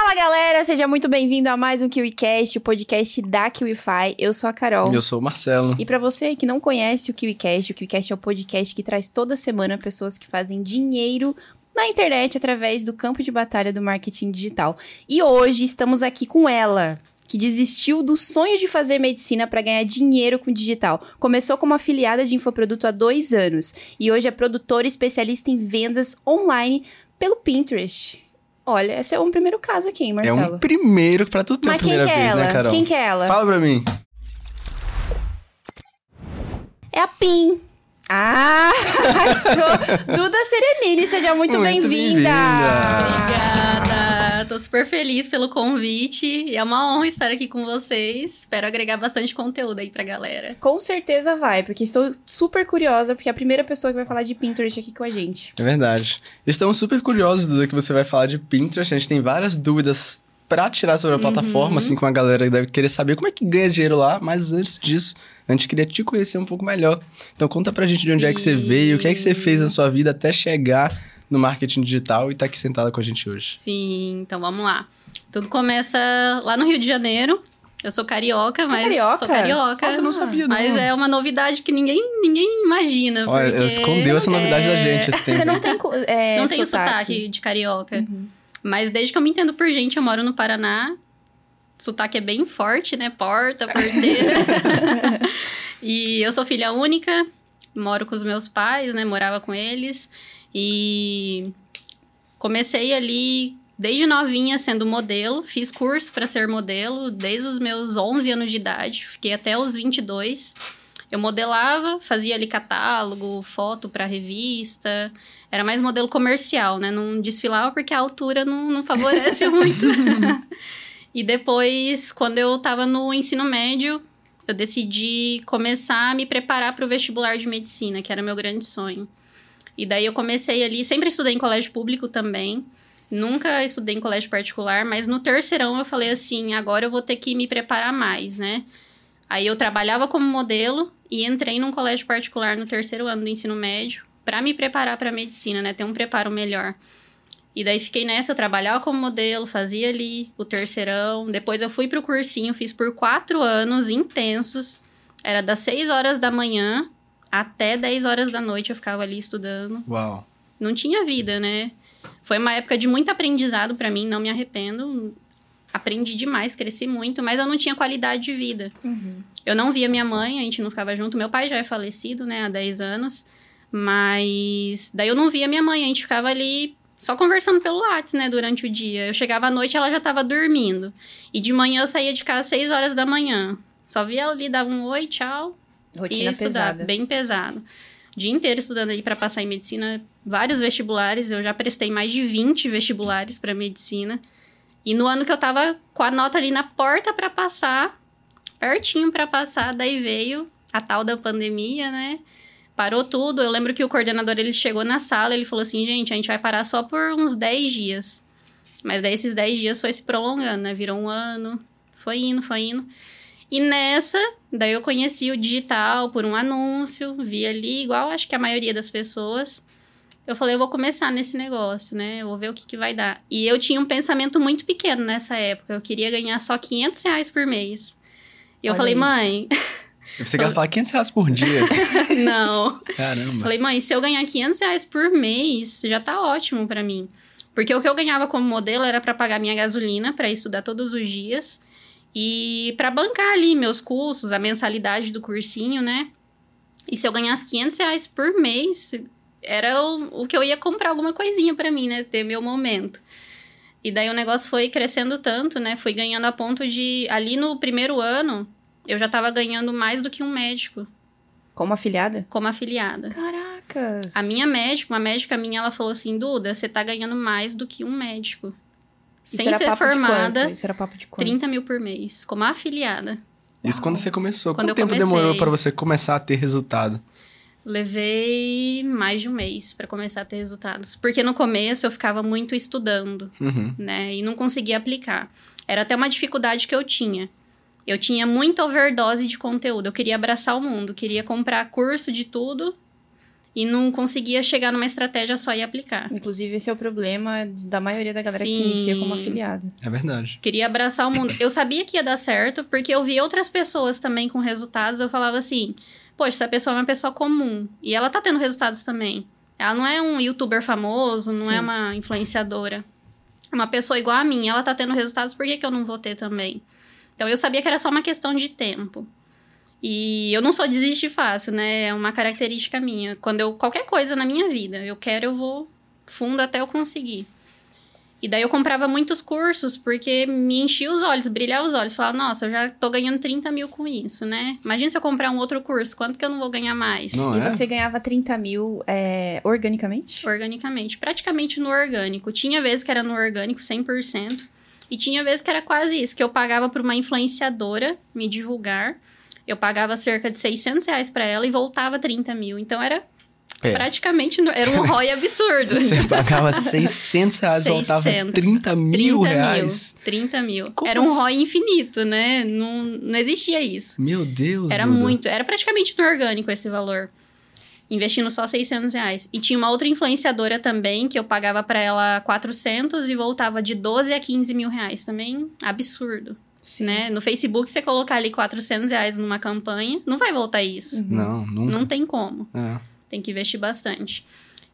Fala galera, seja muito bem-vindo a mais um KiwiCast, o podcast da KiwiFi. Eu sou a Carol. Eu sou o Marcelo. E para você que não conhece o KiwiCast, o KiwiCast é o podcast que traz toda semana pessoas que fazem dinheiro na internet através do campo de batalha do marketing digital. E hoje estamos aqui com ela, que desistiu do sonho de fazer medicina para ganhar dinheiro com digital. Começou como afiliada de infoproduto há dois anos e hoje é produtora e especialista em vendas online pelo Pinterest. Olha, esse é um primeiro caso aqui, hein, Marcelo? É um primeiro pra tu ter Mas a primeira quem que é vez, ela? né, Carol? Quem que é ela? Fala pra mim. É a PIN. Ah, achou? Duda Serenini, seja muito, Muito bem-vinda. bem-vinda. Obrigada! Tô super feliz pelo convite e é uma honra estar aqui com vocês. Espero agregar bastante conteúdo aí pra galera. Com certeza vai, porque estou super curiosa, porque é a primeira pessoa que vai falar de Pinterest aqui com a gente. É verdade. Estamos super curiosos, Duda, que você vai falar de Pinterest. A gente tem várias dúvidas pra tirar sobre a plataforma, assim, com a galera que deve querer saber como é que ganha dinheiro lá. Mas antes disso, a gente queria te conhecer um pouco melhor. Então conta pra gente de onde é que você Sim. veio, o que é que você fez na sua vida até chegar no marketing digital e tá aqui sentada com a gente hoje. Sim, então vamos lá. Tudo começa lá no Rio de Janeiro. Eu sou carioca, Você é mas carioca? sou carioca. Nossa, eu não sabia, não. Mas é uma novidade que ninguém, ninguém imagina. Olha, porque escondeu essa novidade é, da gente esse tempo. Você não tem, é, não tenho sotaque. sotaque de carioca. Mas desde que eu me entendo por gente, eu moro no Paraná. Sotaque é bem forte, né? Porta, porteira. e eu sou filha única, moro com os meus pais, né? Morava com eles. E comecei ali desde novinha sendo modelo. Fiz curso para ser modelo desde os meus 11 anos de idade. Fiquei até os 22. Eu modelava, fazia ali catálogo, foto para revista. Era mais modelo comercial, né? Não desfilava porque a altura não, não favorece muito. e depois, quando eu tava no ensino médio, eu decidi começar a me preparar para o vestibular de medicina, que era meu grande sonho. E daí eu comecei ali, sempre estudei em colégio público também. Nunca estudei em colégio particular, mas no terceirão eu falei assim, agora eu vou ter que me preparar mais, né? Aí eu trabalhava como modelo e entrei num colégio particular no terceiro ano do ensino médio para me preparar para medicina, né? Ter um preparo melhor. E daí fiquei nessa, eu trabalhava como modelo, fazia ali o terceirão. Depois eu fui pro cursinho, fiz por quatro anos intensos. Era das 6 horas da manhã até 10 horas da noite eu ficava ali estudando. Uau. Não tinha vida, né? Foi uma época de muito aprendizado para mim, não me arrependo. Aprendi demais, cresci muito, mas eu não tinha qualidade de vida. Eu não via minha mãe, a gente não ficava junto. Meu pai já é falecido, né, há 10 anos. Mas daí eu não via minha mãe, a gente ficava ali só conversando pelo WhatsApp, né, durante o dia. Eu chegava à noite, ela já tava dormindo. E de manhã eu saía de casa às 6 horas da manhã. Só via ela ali, dava um oi, tchau, Rotina e estudar, pesada. bem pesado. O dia inteiro estudando ali para passar em medicina, vários vestibulares, eu já prestei mais de 20 vestibulares para medicina. E no ano que eu tava com a nota ali na porta para passar, pertinho para passar, daí veio a tal da pandemia, né? Parou tudo. Eu lembro que o coordenador ele chegou na sala, ele falou assim: "Gente, a gente vai parar só por uns 10 dias". Mas daí esses 10 dias foi se prolongando, né? Virou um ano, foi indo, foi indo. E nessa, daí eu conheci o digital por um anúncio, vi ali, igual acho que a maioria das pessoas. Eu falei, eu vou começar nesse negócio, né? Eu vou ver o que, que vai dar. E eu tinha um pensamento muito pequeno nessa época. Eu queria ganhar só 500 reais por mês. E eu Olha falei, isso. mãe, Você quer falar 500 reais por dia? não. Caramba. Falei, mãe, se eu ganhar 500 reais por mês, já tá ótimo pra mim. Porque o que eu ganhava como modelo era pra pagar minha gasolina, pra estudar todos os dias. E pra bancar ali meus custos, a mensalidade do cursinho, né? E se eu ganhasse 500 reais por mês, era o, o que eu ia comprar alguma coisinha pra mim, né? Ter meu momento. E daí o negócio foi crescendo tanto, né? Fui ganhando a ponto de... Ali no primeiro ano, eu já tava ganhando mais do que um médico Como afiliada? como afiliada. Caracas. A minha médica, uma médica minha, ela falou assim: Duda, você tá ganhando mais do que um médico. Sem ser formada? Isso era papo de quanto? 30 mil por mês, como afiliada. Isso quando você começou. Quando Quanto eu tempo comecei. demorou pra você começar a ter resultado? Levei mais de um mês pra começar a ter resultados. Porque no começo eu ficava muito estudando, Uhum. né? E não conseguia aplicar. Era até uma dificuldade que eu tinha. Eu tinha muita overdose de conteúdo. Eu queria abraçar o mundo, queria comprar curso de tudo e não conseguia chegar numa estratégia só e aplicar. Inclusive, esse é o problema da maioria da galera que Sim. inicia como afiliado. É verdade. Queria abraçar o mundo. Eu sabia que ia dar certo, porque eu vi outras pessoas também com resultados. Eu falava assim: poxa, essa pessoa é uma pessoa comum. E ela tá tendo resultados também. Ela não é um youtuber famoso, não Sim. é uma influenciadora. É uma pessoa igual a mim. Ela tá tendo resultados, por que, que eu não vou ter também? Então eu sabia que era só uma questão de tempo. E eu não sou desistir fácil, né? É uma característica minha. Quando eu. Qualquer coisa na minha vida, eu quero, eu vou fundo até eu conseguir. E daí eu comprava muitos cursos porque me enchia os olhos, brilhava os olhos. Falava, nossa, eu já tô ganhando 30 mil com isso, né? Imagina se eu comprar um outro curso, quanto que eu não vou ganhar mais? Não e é? você ganhava 30 mil é, organicamente? Organicamente. Praticamente no orgânico. Tinha vezes que era no orgânico 100%. E tinha vezes que era quase isso, que eu pagava para uma influenciadora me divulgar. Eu pagava cerca de 600 reais para ela e voltava 30 mil. Então era Pera. praticamente, era um ROI absurdo. Você pagava 600 reais, voltava 600. 30 mil reais. Mil, 30 mil. Como era um assim? ROI infinito, né? Não, não existia isso. Meu Deus. Era Duda. muito, era praticamente no orgânico esse valor. Investindo só 600 reais. E tinha uma outra influenciadora também, que eu pagava pra ela 400 e voltava de 12 a 15 mil reais. Também absurdo, Sim. né? No Facebook, você colocar ali 400 reais numa campanha, não vai voltar isso. Não, nunca. Não tem como. É. Tem que investir bastante.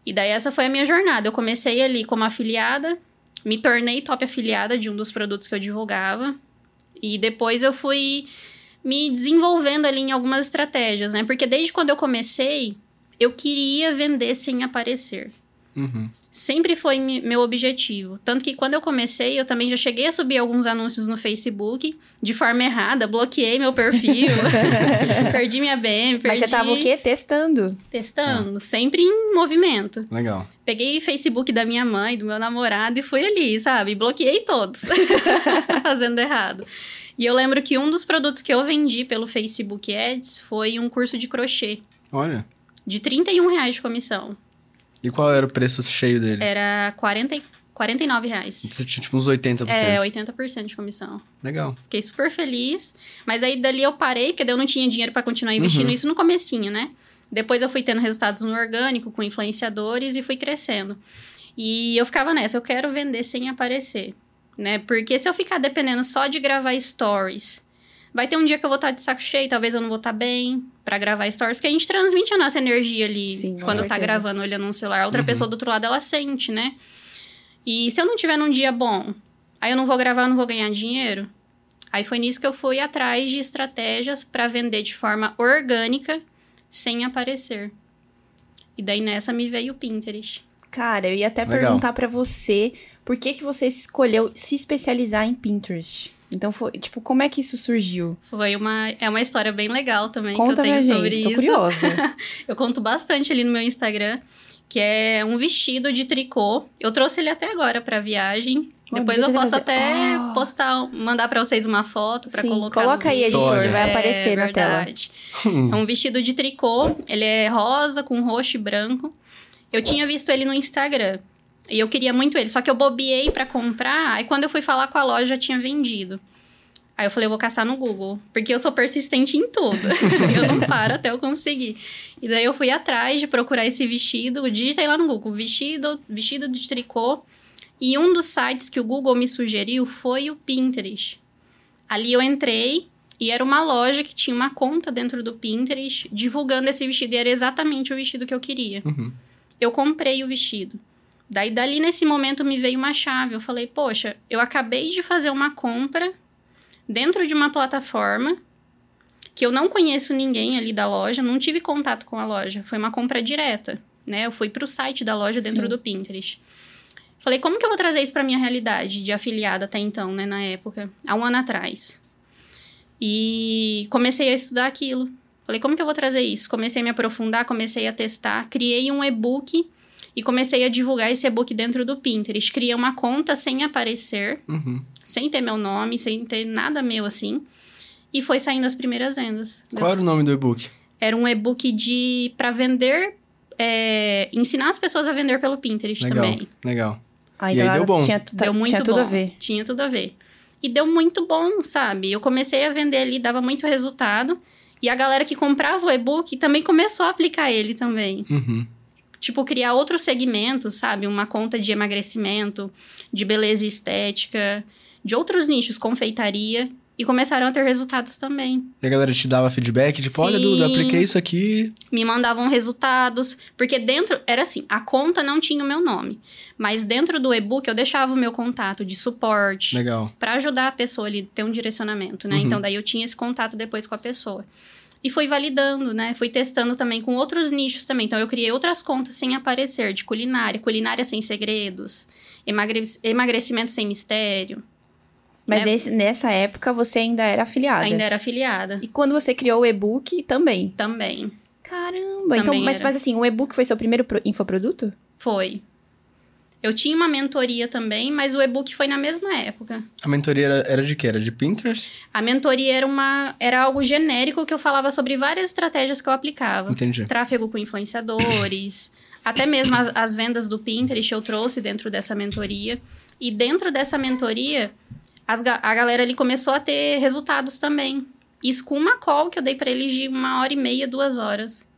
E daí essa foi a minha jornada. Eu comecei ali como afiliada, me tornei top afiliada de um dos produtos que eu divulgava. E depois eu fui me desenvolvendo ali em algumas estratégias, né? Porque desde quando eu comecei, eu queria vender sem aparecer. Uhum. Sempre foi me- meu objetivo. Tanto que quando eu comecei, eu também já cheguei a subir alguns anúncios no Facebook de forma errada, bloqueei meu perfil, perdi minha BM, perdi... Mas você tava o quê? Testando. Testando, sempre em movimento. Legal. Peguei o Facebook da minha mãe, do meu namorado e fui ali, sabe? Bloqueei todos, fazendo errado. E eu lembro que um dos produtos que eu vendi pelo Facebook Ads foi um curso de crochê, Olha. de 31 reais de comissão. E qual era o preço cheio dele? Era 40, e- 49 reais. Você tinha tipo uns 80%. É, 80% de comissão. Legal. Fiquei super feliz. Mas aí dali eu parei, porque daí eu não tinha dinheiro pra continuar investindo Uhum. isso no comecinho, né? Depois eu fui tendo resultados no orgânico, com influenciadores e fui crescendo. E eu ficava nessa, eu quero vender sem aparecer, né? Porque se eu ficar dependendo só de gravar stories, vai ter um dia que eu vou estar de saco cheio, talvez eu não vou estar bem pra gravar stories, porque a gente transmite a nossa energia ali Sim, quando tá gravando olhando um celular. A outra Uhum. pessoa do outro lado ela sente, né? E se eu não tiver num dia bom, aí eu não vou gravar, eu não vou ganhar dinheiro. Aí foi nisso que eu fui atrás de estratégias para vender de forma orgânica, sem aparecer. E daí nessa me veio o Pinterest. Cara, eu ia até Legal. perguntar pra você por que, que você escolheu se especializar em Pinterest. Então, foi, tipo, como é que isso surgiu? Foi uma, é uma história bem legal também Conta que eu tenho pra sobre gente, tô isso. curiosa. Eu conto bastante ali no meu Instagram, que é um vestido de tricô. Eu trouxe ele até agora pra viagem. Oh, Depois eu posso fazer- até Ah. postar, mandar pra vocês uma foto pra Sim, colocar coloca no aí, editor, História. vai É aparecer na tela. verdade. É um vestido de tricô, ele é rosa com roxo e branco. Eu tinha visto ele no Instagram. E eu queria muito ele, só que eu bobiei pra comprar, aí quando eu fui falar com a loja já tinha vendido. Aí eu falei, eu vou caçar no Google, porque eu sou persistente em tudo. eu não paro até eu conseguir. E daí eu fui atrás de procurar esse vestido, digitei lá no Google, vestido, vestido de tricô. E um dos sites que o Google me sugeriu foi o Pinterest. Ali eu entrei e era uma loja que tinha uma conta dentro do Pinterest divulgando esse vestido e era exatamente o vestido que eu queria. Uhum. Eu comprei o vestido. Daí, dali nesse momento, me veio uma chave. Eu falei, poxa, eu acabei de fazer uma compra dentro de uma plataforma que eu não conheço ninguém ali da loja, não tive contato com a loja. Foi uma compra direta, né? Eu fui pro site da loja dentro Sim. do Pinterest. Falei, como que eu vou trazer isso pra minha realidade de afiliada até então, né, na época, há um ano atrás. E comecei a estudar aquilo. Falei, como que eu vou trazer isso? Comecei a me aprofundar, comecei a testar, criei um e-book e comecei a divulgar esse e-book dentro do Pinterest. Criei uma conta sem aparecer, Uhum. sem ter meu nome, sem ter nada meu assim. E foi saindo as primeiras vendas. Qual era o nome do e-book? Era um e-book de para vender, é, ensinar as pessoas a vender pelo Pinterest Legal. também. Legal. Ah, E aí deu bom. Tinha, Deu muito tinha tudo bom. a ver. Tinha tudo a ver. E deu muito bom, sabe? Eu comecei a vender ali, dava muito resultado. E a galera que comprava o e-book também começou a aplicar ele também. Uhum. Tipo, criar outros segmentos, sabe? Uma conta de emagrecimento, de beleza e estética, de outros nichos, confeitaria. E começaram a ter resultados também. E a galera te dava feedback, tipo, olha, Duda, Sim. apliquei isso aqui. Me mandavam resultados. Porque dentro. Era assim, a conta não tinha o meu nome. Mas dentro do e-book eu deixava o meu contato de suporte. Legal. Pra ajudar a pessoa ali ter um direcionamento, né? Uhum. Então daí eu tinha esse contato depois com a pessoa. E fui validando, né? Fui testando também com outros nichos também. Então eu criei outras contas sem aparecer, de culinária, culinária sem segredos, emagre- emagrecimento sem mistério. Mas É. nesse- nessa época você ainda era afiliada. Ainda era afiliada E quando você criou o e-book, também. também. Caramba! então, Também mas, era. mas assim, o e-book foi seu primeiro pro- infoproduto? Foi. Eu tinha uma mentoria também, mas o e-book foi na mesma época. A mentoria era, era de quê? Era de Pinterest? A mentoria era uma era algo genérico que eu falava sobre várias estratégias que eu aplicava. Entendi. tráfego com influenciadores, até mesmo a- as vendas do Pinterest eu trouxe dentro dessa mentoria. E dentro dessa mentoria, as a galera ali começou a ter resultados também. Isso com uma call que eu dei pra eles de uma hora e meia, duas horas.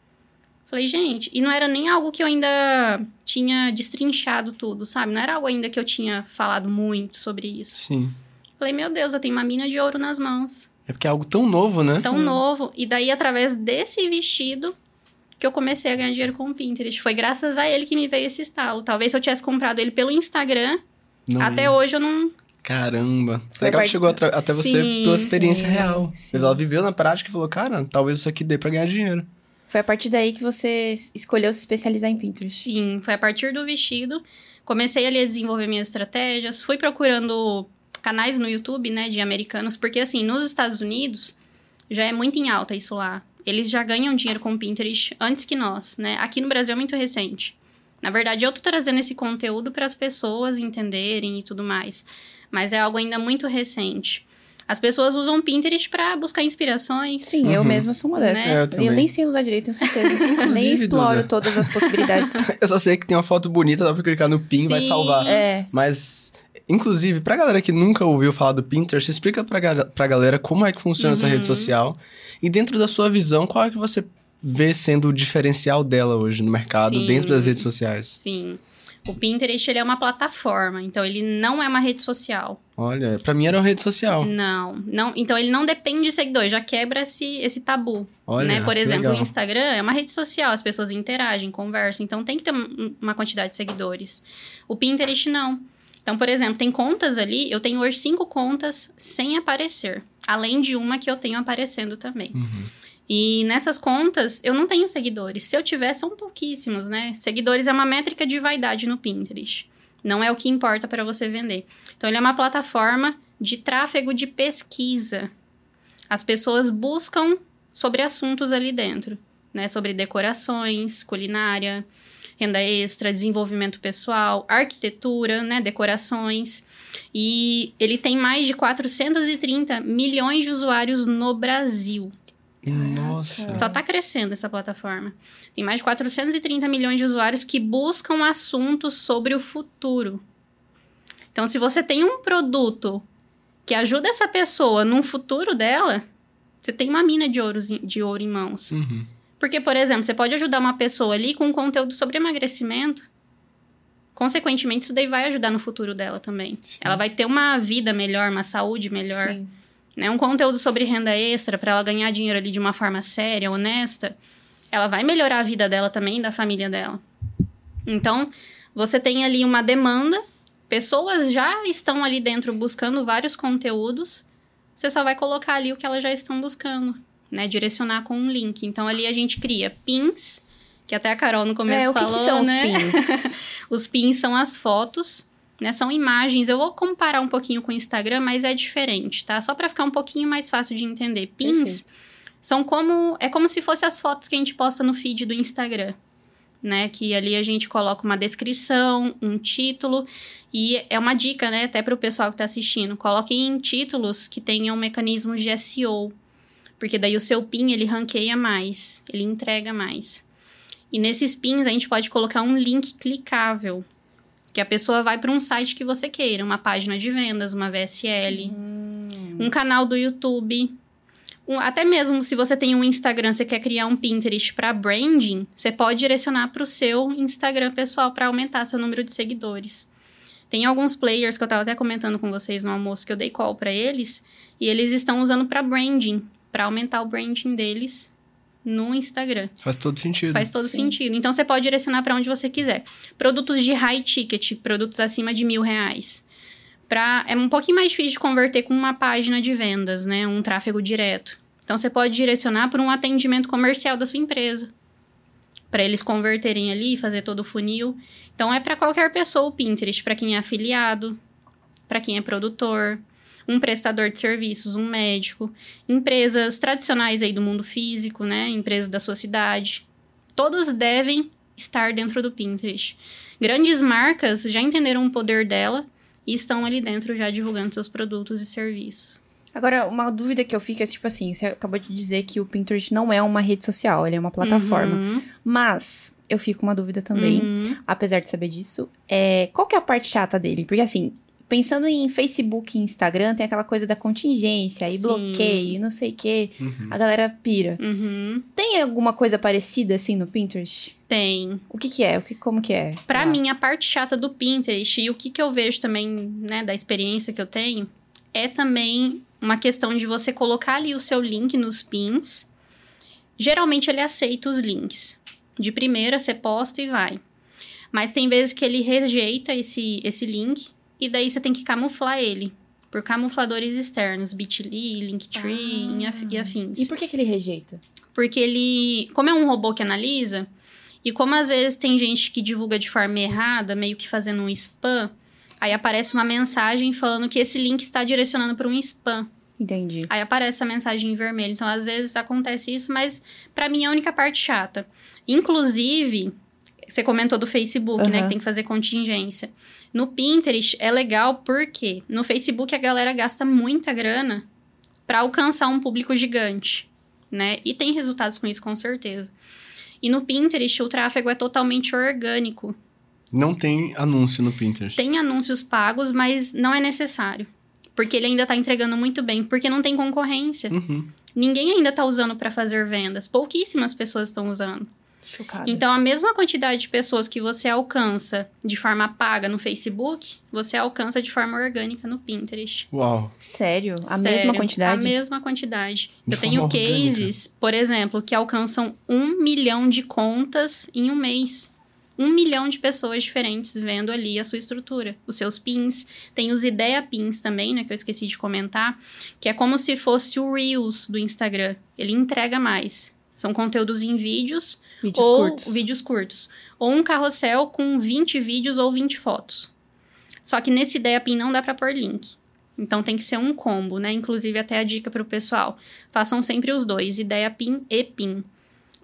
Falei, gente, e não era nem algo que eu ainda tinha destrinchado tudo, sabe? Não era algo ainda que eu tinha falado muito sobre isso. Sim. Falei, meu Deus, eu tenho uma mina de ouro nas mãos É porque é algo tão novo, né? tão Sim. novo. E daí, através desse vestido, que eu comecei a ganhar dinheiro com o Pinterest. Foi graças a ele que me veio esse estalo. Talvez se eu tivesse comprado ele pelo Instagram, Não até ia. hoje eu não. Caramba. Foi Legal que chegou até você Sim, pela experiência sim, real. sim. Ela viveu na prática e falou, cara, talvez isso aqui dê pra ganhar dinheiro. Foi a partir daí que você escolheu se especializar em Pinterest. Sim, foi a partir do vestido. Comecei ali a desenvolver minhas estratégias. Fui procurando canais no YouTube, né, de americanos, porque assim, nos Estados Unidos já é muito em alta isso lá. Eles já ganham dinheiro com o Pinterest antes que nós, né? Aqui no Brasil é muito recente. Na verdade, eu tô trazendo esse conteúdo para as pessoas entenderem e tudo mais, mas é algo ainda muito recente. As pessoas usam o Pinterest para buscar inspirações. Sim, eu Uhum. mesma sou uma dessas. Né? É, eu eu, nem sei usar direito, tenho certeza. Inclusive, nem exploro Duda. todas as possibilidades. Eu só sei que tem uma foto bonita, dá pra clicar no pin e vai Sim. salvar. é. Mas, inclusive, pra galera que nunca ouviu falar do Pinterest, explica pra, ga- pra galera como é que funciona essa Uhum. rede social. E dentro da sua visão, qual é que você vê sendo o diferencial dela hoje no mercado, Sim. dentro das redes sociais? Sim. O Pinterest ele é uma plataforma, então ele não é uma rede social. Olha, pra mim era uma rede social. Não, não. Então ele não depende de seguidores, já quebra esse, esse tabu. Olha, né? Por exemplo, legal. o Instagram é uma rede social, as pessoas interagem, conversam, então tem que ter um- uma quantidade de seguidores. O Pinterest não. Então, por exemplo, tem contas ali, eu tenho hoje cinco contas sem aparecer, além de uma que eu tenho aparecendo também. Uhum. E nessas contas, eu não tenho seguidores. Se eu tiver, são pouquíssimos, né? Seguidores é uma métrica de vaidade no Pinterest. Não é o que importa para você vender. Então, ele é uma plataforma de tráfego de pesquisa. As pessoas buscam sobre assuntos ali dentro, né? Sobre decorações, culinária, renda extra, desenvolvimento pessoal, arquitetura, né? Decorações. E ele tem mais de 430 milhões de usuários no Brasil. Nossa. Só tá crescendo essa plataforma. Tem mais de 430 milhões de usuários que buscam assuntos sobre o futuro. Então, se você tem um produto que ajuda essa pessoa num futuro dela, você tem uma mina de ouro, de ouro em mãos. Uhum. Porque, por exemplo, você pode ajudar uma pessoa ali com conteúdo sobre emagrecimento. Consequentemente, isso daí vai ajudar no futuro dela também. Sim. Ela vai ter uma vida melhor, uma saúde melhor Sim. Né, um conteúdo sobre renda extra para ela ganhar dinheiro ali de uma forma séria, honesta, ela vai melhorar a vida dela também da família dela. Então, você tem ali uma demanda, pessoas já estão ali dentro buscando vários conteúdos, você só vai colocar ali o que elas já estão buscando, né, direcionar com um link. Então, ali a gente cria pins, que até a Carol no começo É, o que, falou, que são os né? pins? Os pins são as fotos, né? São imagens. Eu vou comparar um pouquinho com o Instagram, mas é diferente, tá? Só para ficar um pouquinho mais fácil de entender. Pins são como é como se fossem as fotos que a gente posta no feed do Instagram, né? Que ali a gente coloca uma descrição, um título e é uma dica, né, até para o pessoal que tá assistindo, coloquem títulos que tenham mecanismos de SEO, porque daí o seu pin ele ranqueia mais, ele entrega mais. E nesses pins a gente pode colocar um link clicável, que a pessoa vai para um site que você queira, uma página de vendas, uma VSL, um canal do YouTube, um- até mesmo se você tem um Instagram, você quer criar um Pinterest para branding, você pode direcionar para o seu Instagram pessoal para aumentar seu número de seguidores. Tem alguns players que eu tava até comentando com vocês no almoço que eu dei call para eles, e eles estão usando para branding, para aumentar o branding deles no Instagram. Faz todo sentido. Faz todo Sim. sentido. Então você pode direcionar para onde você quiser. Produtos de high ticket, produtos acima de mil reais. Pra, é um pouquinho mais difícil de converter com uma página de vendas, né? Um tráfego direto. Então você pode direcionar para um atendimento comercial da sua empresa. Para eles converterem ali, fazer todo o funil. Então é para qualquer pessoa o Pinterest, para quem é afiliado, para quem é produtor, um prestador de serviços, um médico, empresas tradicionais aí do mundo físico, né? Empresas da sua cidade. Todos devem estar dentro do Pinterest. Grandes marcas já entenderam o poder dela e estão ali dentro já divulgando seus produtos e serviços. Agora, uma dúvida que eu fico é tipo assim: você acabou de dizer que o Pinterest não é uma rede social, ele é uma plataforma. Uhum, Mas eu fico com uma dúvida também, uhum. apesar de saber disso. É, qual que é a parte chata dele? Porque assim. Pensando em Facebook e Instagram, tem aquela coisa da contingência, e Sim. bloqueio, não sei o quê. Uhum. A galera pira. Uhum. Tem alguma coisa parecida assim no Pinterest? Tem. O que que é? O que, como que é? Pra Ah, mim, a parte chata do Pinterest e o que, que eu vejo também, né, da experiência que eu tenho, é também uma questão de você colocar ali o seu link nos pins. Geralmente ele aceita os links. De primeira, você posta e vai. Mas tem vezes que ele rejeita esse, esse link e daí você tem que camuflar ele. Por camufladores externos, Bitly, Linktree e af- e afins. E por que que ele rejeita? Porque ele, como é um robô que analisa, e como às vezes tem gente que divulga de forma errada, meio que fazendo um spam, aí aparece uma mensagem falando que esse link está direcionando para um spam. Entendi. Aí aparece a mensagem em vermelho. Então, às vezes acontece isso, mas pra mim é a única parte chata. Inclusive, você comentou do Facebook, né? Aham. Que tem que fazer contingência. No Pinterest é legal porque no Facebook a galera gasta muita grana pra alcançar um público gigante, né? E tem resultados com isso, com certeza. E no Pinterest o tráfego é totalmente orgânico. Não tem anúncio no Pinterest. Tem anúncios pagos, mas não é necessário. Porque ele ainda tá entregando muito bem, porque não tem concorrência. Uhum. Ninguém ainda tá usando para fazer vendas. Pouquíssimas pessoas estão usando. Chocada. Então, a mesma quantidade de pessoas que você alcança de forma paga no Facebook, você alcança de forma orgânica no Pinterest. Uau. Sério? A Sério, mesma quantidade? A mesma quantidade. De Eu tenho orgânica. cases, por exemplo, que alcançam um milhão de contas em um mês. Um milhão de pessoas diferentes vendo ali a sua estrutura. Os seus pins. Tem os ideia pins também, né? Que eu esqueci de comentar. Que é como se fosse o Reels do Instagram. Ele entrega mais. São conteúdos em vídeos Vídeos ou curtos. vídeos curtos. Ou um carrossel com 20 vídeos ou 20 fotos. Só que nesse ideia pin não dá pra pôr link. Então tem que ser um combo, né? Inclusive até a dica pro pessoal. Façam sempre os dois, ideia pin e pin.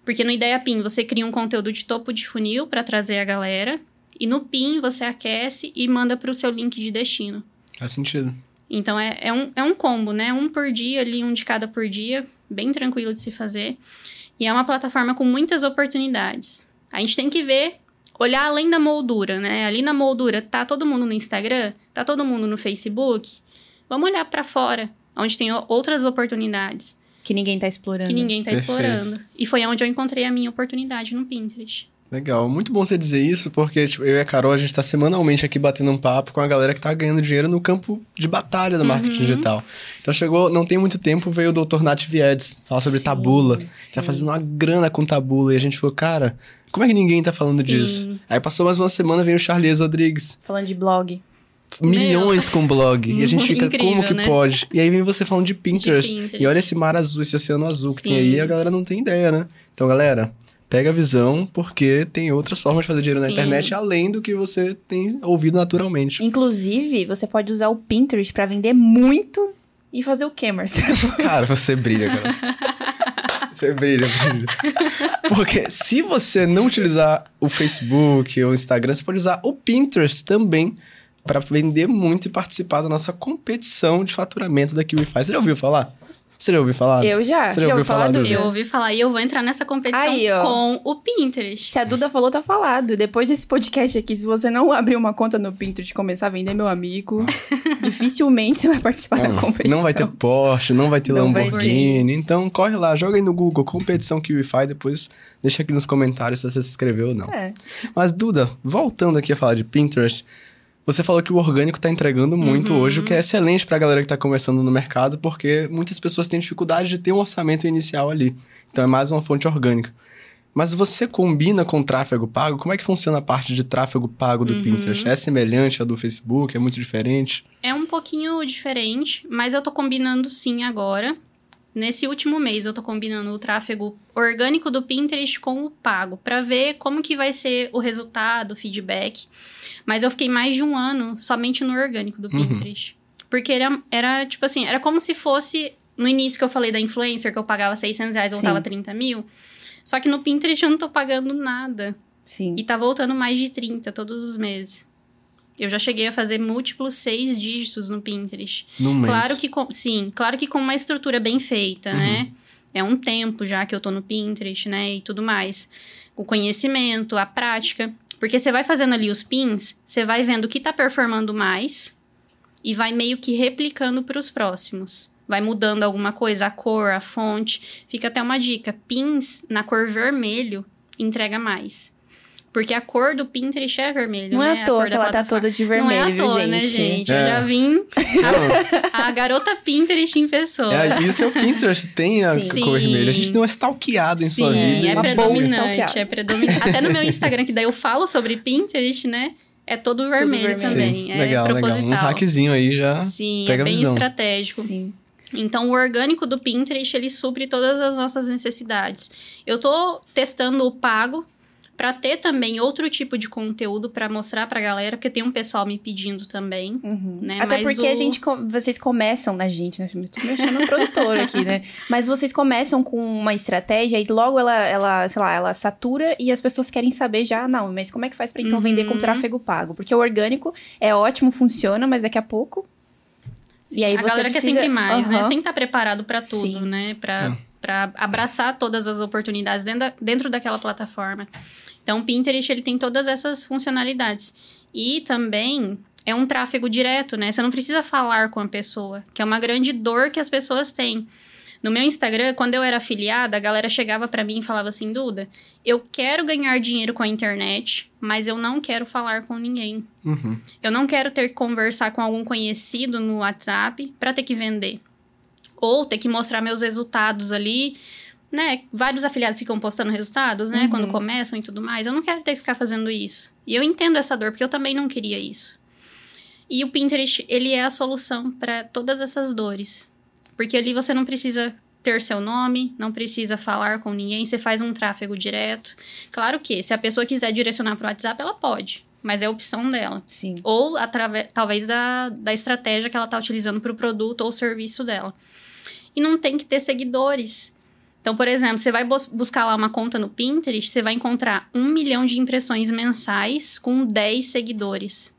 Porque no ideia pin você cria um conteúdo de topo de funil para trazer a galera, e no pin você aquece e manda pro seu link de destino. Faz sentido. Então é, é, um, é um combo, né? Um por dia ali, um de cada por dia, bem tranquilo de se fazer. E é uma plataforma com muitas oportunidades. A gente tem que ver, olhar além da moldura, né? Ali na moldura, tá todo mundo no Instagram? Tá todo mundo no Facebook? Vamos olhar para fora, onde tem outras oportunidades Que ninguém tá explorando. que ninguém tá Perfeito. explorando. E foi onde eu encontrei a minha oportunidade no Pinterest. Legal, muito bom você dizer isso, porque tipo, eu e a Carol, a gente tá semanalmente aqui batendo um papo com a galera que tá ganhando dinheiro no campo de batalha do marketing Uhum. digital. Então chegou, não tem muito tempo, veio o Dr. Nath Viedes falar sobre Sim, tabula. sim. Tá fazendo uma grana com tabula. E a gente falou, cara, como é que ninguém tá falando Sim. disso? Aí passou mais uma semana, veio o Charles Rodrigues. Falando de blog. Milhões com blog. E a gente fica, Incrível, como que né? pode? E aí vem você falando de Pinterest. Pinterest. E olha esse mar azul, esse oceano azul que tem Sim. aí, a galera não tem ideia, né? Então, galera, pega a visão, porque tem outras formas de fazer dinheiro na Sim. internet, além do que você tem ouvido naturalmente. Inclusive, você pode usar o Pinterest pra vender muito e fazer o quê, Marcelo? Cara, você brilha, cara. Você brilha, brilha. Porque se você não utilizar o Facebook ou o Instagram, você pode usar o Pinterest também para vender muito e participar da nossa competição de faturamento da KiwiFi. Você já ouviu falar? Você já ouviu falar? Eu já. Você já ouviu falar, Duda? Eu ouvi falar e eu vou entrar nessa competição Aí, com o Pinterest. Se a Duda falou, tá falado. Depois desse podcast aqui, se você não abrir uma conta no Pinterest e começar a vender, meu amigo, dificilmente você vai participar da Não, competição. não vai ter Porsche, não vai ter Não vai Lamborghini. Então corre lá, joga aí no Google competição KiwiFi, depois deixa aqui nos comentários se você se inscreveu ou não. É. Mas Duda, voltando aqui a falar de Pinterest, você falou que o orgânico tá entregando muito Uhum. hoje, o que é excelente pra galera que tá começando no mercado, porque muitas pessoas têm dificuldade de ter um orçamento inicial ali. Então é mais uma fonte orgânica. Mas você combina com tráfego pago? Como é que funciona a parte de tráfego pago Uhum. do Pinterest? É semelhante à do Facebook? É muito diferente? É um pouquinho diferente, mas eu tô combinando sim agora. Nesse último mês eu tô combinando o tráfego orgânico do Pinterest com o pago, pra ver como que vai ser o resultado, o feedback. Mas eu fiquei mais de um ano somente no orgânico do Uhum. Pinterest. Porque era, era, tipo assim, era como se fosse no início que eu falei da influencer, que eu pagava 600 reais, Sim. voltava 30 mil. Só que no Pinterest eu não tô pagando nada. Sim. E tá voltando mais de 30 todos os meses. Eu já cheguei a fazer múltiplos seis dígitos no Pinterest. No mês. Claro que com, sim, claro que com uma estrutura bem feita, né? É um tempo já que eu tô no Pinterest, né, e tudo mais. O conhecimento, a prática, porque você vai fazendo ali os pins, você vai vendo o que tá performando mais e vai meio que replicando para os próximos. Vai mudando alguma coisa, a cor, a fonte. Fica até uma dica: pins na cor vermelho entrega mais. Porque a cor do Pinterest é vermelho, Não né? é à A toa cor que da ela tá plataforma. toda de vermelho, Não é à viu, toa, gente? né, gente? É. Eu já vim a, a garota Pinterest em pessoa. É, e o seu Pinterest tem a Sim. cor vermelha. A gente deu uma stalkeada em Sim, sua vida. é uma boa predominante, stalkeada. é predominante. Até no meu Instagram, que daí eu falo sobre Pinterest, né? É todo vermelho, vermelho. também. Sim, é legal, legal. proposital. Um hackzinho aí já Sim, pega é bem visão. estratégico. Sim. Então, o orgânico do Pinterest, ele supre todas as nossas necessidades. Eu tô testando o pago para ter também outro tipo de conteúdo para mostrar pra galera, porque tem um pessoal me pedindo também. Uhum. Né, Até mas porque a o- gente, co- vocês começam na gente, né? Eu tô mexendo no produtor aqui, né? Mas vocês começam com uma estratégia e logo ela, ela, sei lá, ela satura e as pessoas querem saber já, não, mas como é que faz pra então vender com Uhum. tráfego pago? Porque o orgânico é ótimo, funciona, mas daqui a pouco. E aí a você galera precisa... quer sempre mais, né? Aham. Você tem que estar preparado para tudo, Sim. né? Pra, É. pra abraçar todas as oportunidades dentro, da- dentro daquela plataforma. Então, o Pinterest, ele tem todas essas funcionalidades. E também é um tráfego direto, né? Você não precisa falar com a pessoa, que é uma grande dor que as pessoas têm. No meu Instagram, quando eu era afiliada, a galera chegava pra mim e falava assim: Duda, eu quero ganhar dinheiro com a internet, mas eu não quero falar com ninguém. Uhum. Eu não quero ter que conversar com algum conhecido no WhatsApp para ter que vender. Ou ter que mostrar meus resultados ali, né? Vários afiliados ficam postando resultados, né? Uhum. Quando começam e tudo mais. Eu não quero ter que ficar fazendo isso. E eu entendo essa dor, porque eu também não queria isso. E o Pinterest, ele é a solução para todas essas dores. Porque ali você não precisa ter seu nome, não precisa falar com ninguém, você faz um tráfego direto. Claro que, se a pessoa quiser direcionar para o WhatsApp, ela pode, mas é a opção dela Sim. ou através talvez da, da estratégia que ela está utilizando para o produto ou serviço dela. E não tem que ter seguidores. Então, por exemplo, você vai bus- buscar lá uma conta no Pinterest, você vai encontrar um milhão de impressões mensais com 10 seguidores.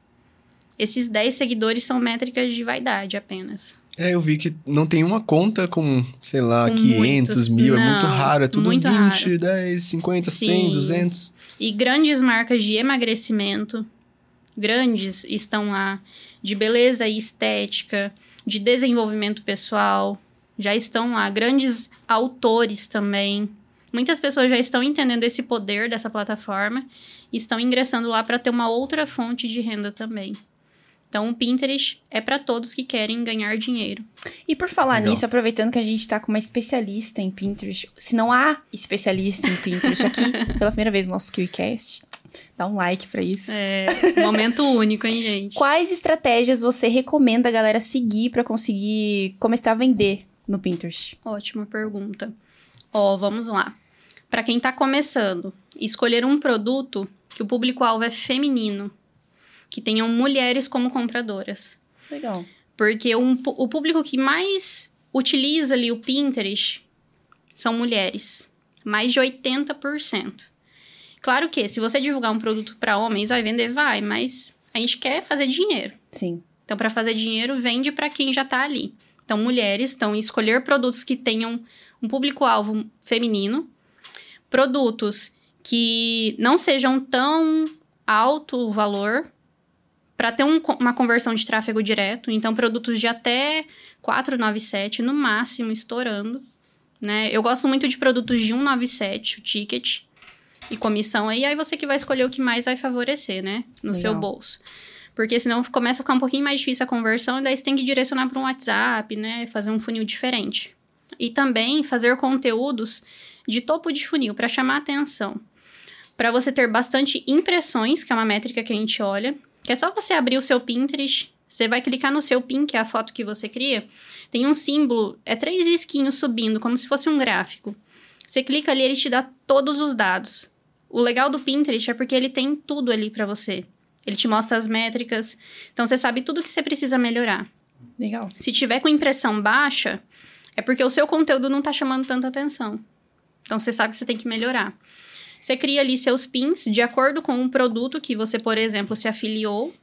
Esses 10 seguidores são métricas de vaidade apenas. É, eu vi que não tem uma conta com, sei lá, Com 500 muitos. mil. é Não, muito raro. É tudo muito 20, raro. 10, 50, 100, Sim. 200. E grandes marcas de emagrecimento, grandes estão lá, de beleza e estética, de desenvolvimento pessoal, já estão lá. Grandes autores também. Muitas pessoas já estão entendendo esse poder dessa plataforma e estão ingressando lá para ter uma outra fonte de renda também. Então, o Pinterest é para todos que querem ganhar dinheiro. E por falar Legal. nisso, aproveitando que a gente tá com uma especialista em Pinterest, se não há especialista em Pinterest aqui, pela primeira vez no nosso QCast, dá um like pra isso. É momento único, hein, gente? Quais estratégias você recomenda a galera seguir pra conseguir começar a vender no Pinterest? Ótima pergunta. Ó, vamos lá. Para quem tá começando, escolher um produto que o público-alvo é feminino, que tenham mulheres como compradoras. Legal. Porque um o público que mais utiliza ali o Pinterest são mulheres. Mais de 80%. Claro que, se você divulgar um produto para homens, vai vender? Vai, mas a gente quer fazer dinheiro. Sim. Então, para fazer dinheiro, vende para quem já tá ali. Então, mulheres estão em escolher produtos que tenham um público-alvo feminino, produtos que não sejam tão alto valor para ter um, uma conversão de tráfego direto. Então, produtos de até 497 no máximo, estourando. Né? Eu gosto muito de produtos de 197, o ticket e comissão aí, aí você que vai escolher o que mais vai favorecer, né? No Legal. seu bolso. Porque senão começa a ficar um pouquinho mais difícil a conversão, e daí você tem que direcionar para um WhatsApp, né? Fazer um funil diferente. E também fazer conteúdos de topo de funil para chamar atenção. Para você ter bastante impressões, que é uma métrica que a gente olha, que é só você abrir o seu Pinterest, você vai clicar no seu pin, que é a foto que você cria, tem um símbolo, é três risquinhos subindo, como se fosse um gráfico. Você clica ali, ele te dá todos os dados. O legal do Pinterest é porque ele tem tudo ali para você. Ele te mostra as métricas, então você sabe tudo que você precisa melhorar. Legal. Se tiver com impressão baixa, é porque o seu conteúdo não tá chamando tanta atenção. Então você sabe que você tem que melhorar. Você cria ali seus pins de acordo com um produto que você, por exemplo, se afiliou.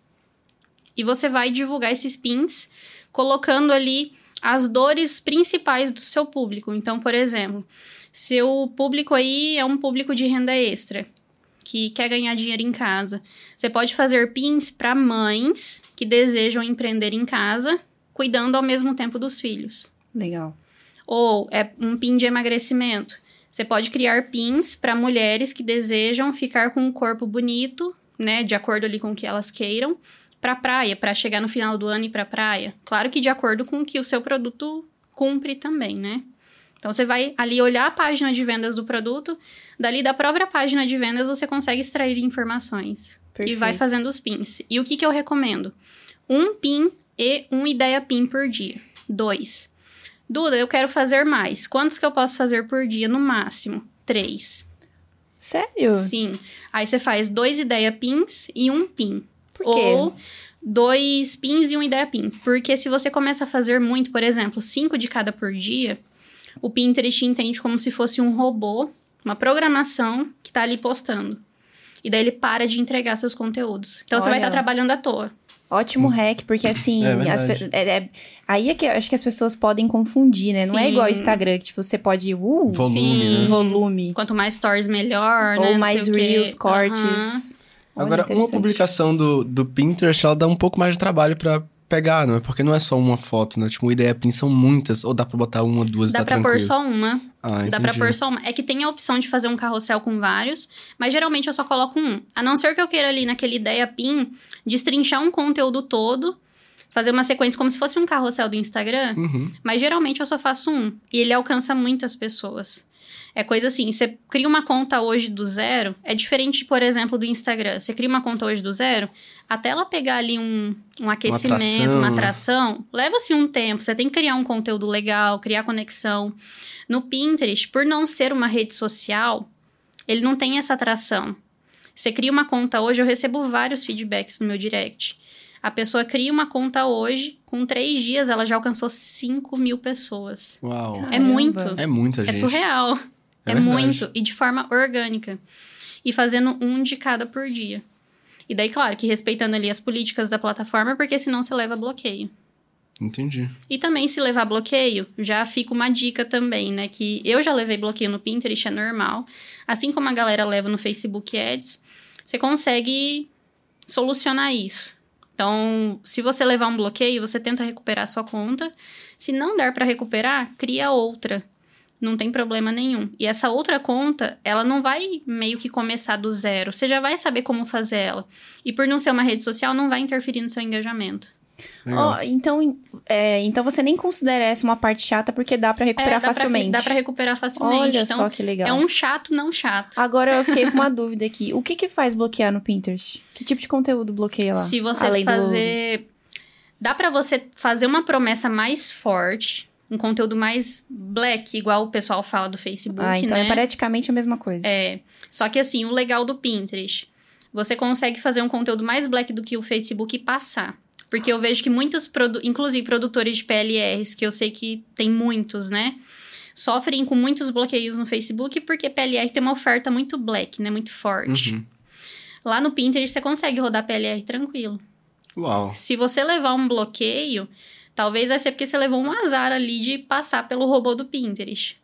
E você vai divulgar esses pins colocando ali as dores principais do seu público. Então, por exemplo, seu público aí é um público de renda extra que quer ganhar dinheiro em casa. Você pode fazer pins para mães que desejam empreender em casa, cuidando ao mesmo tempo dos filhos. Legal. Ou é um pin de emagrecimento. Você pode criar pins para mulheres que desejam ficar com um corpo bonito, né, de acordo ali com o que elas queiram, para praia, para chegar no final do ano e para praia. Claro que de acordo com o que o seu produto cumpre também, né? Então você vai ali olhar a página de vendas do produto, dali da própria página de vendas você consegue extrair informações Perfeito. e vai fazendo os pins. E o que, que eu recomendo? Um pin e um ideia pin por dia. Dois. Duda, eu quero fazer mais. Quantos que eu posso fazer por dia no máximo? Três. Sério? Sim. Aí você faz dois ideia pins e um pin. Por quê? Ou dois pins e um ideia pin. Porque se você começa a fazer muito, por exemplo, cinco de cada por dia, o Pinterest entende como se fosse um robô, uma programação que tá ali postando. E daí ele para de entregar seus conteúdos. Então você vai Olha. estar trabalhando à toa. Ótimo hack, porque assim, É as é- é- aí é que eu acho que as pessoas podem confundir, né? Não é Sim. igual o Instagram, que tipo, você pode. Uh, Volume, Sim. né? volume. Quanto mais stories, melhor, né? Ou Não mais reels, cortes. Olha, Agora, uma publicação do, do Pinterest, ela dá um pouco mais de trabalho pra pegar, não é? Porque não é só uma foto, né? Tipo, ideia pin são muitas, ou dá pra botar uma, duas Dá tá pra tranquilo. pôr só uma. Ah, Dá pra pôr só uma. É que tem a opção de fazer um carrossel com vários, mas geralmente eu só coloco um. A não ser que eu queira ali naquele ideia pin destrinchar um conteúdo todo, fazer uma sequência como se fosse um carrossel do Instagram, Uhum. mas geralmente eu só faço um. E ele alcança muitas pessoas. É coisa assim, você cria uma conta hoje do zero, é diferente, por exemplo, do Instagram. Você cria uma conta hoje do zero, até ela pegar ali um, um aquecimento, uma atração. atração, leva-se um tempo. Você tem que criar um conteúdo legal, criar conexão. No Pinterest, por não ser uma rede social, ele não tem essa atração. Você cria uma conta hoje, eu recebo vários feedbacks no meu direct. A pessoa cria uma conta hoje, com três dias ela já alcançou 5 mil pessoas. Uau. Caramba. É muito. É muita É gente. surreal. É É, muito. E de forma orgânica. E fazendo um de cada por dia. E daí, claro, que respeitando ali as políticas da plataforma, porque senão você leva bloqueio. Entendi. E também, se levar bloqueio, já fica uma dica também, né? Que eu já levei bloqueio no Pinterest, é normal. Assim como a galera leva no Facebook Ads, você consegue solucionar isso. Então, se você levar um bloqueio, você tenta recuperar a sua conta. Se não der para recuperar, cria outra. Não tem problema nenhum. E essa outra conta, ela não vai meio que começar do zero. Você já vai saber como fazer ela. E por não ser uma rede social, não vai interferir no seu engajamento. Ó, então, é, então você nem considera essa uma parte chata porque dá pra recuperar É, dá pra- facilmente. dá pra recuperar facilmente. Olha então, só que legal. É um chato não chato. Agora eu fiquei com uma dúvida aqui. O que que faz bloquear no Pinterest? Que tipo de conteúdo bloqueia lá? Se você Além do- fazer. Dá pra você fazer uma promessa mais forte, um conteúdo mais black, igual o pessoal fala do Facebook, Ah, então né? é praticamente a mesma coisa. É. Só que assim, o legal do Pinterest, você consegue fazer um conteúdo mais black do que o Facebook e passar. Porque eu vejo que muitos, produ inclusive produtores de PLRs, que eu sei que tem muitos, né? Sofrem com muitos bloqueios no Facebook porque PLR tem uma oferta muito black, né? Muito forte. Uhum. Lá no Pinterest você consegue rodar PLR tranquilo. Uau. Se você levar um bloqueio, Talvez vai ser porque você levou um azar ali de passar pelo robô do Pinterest.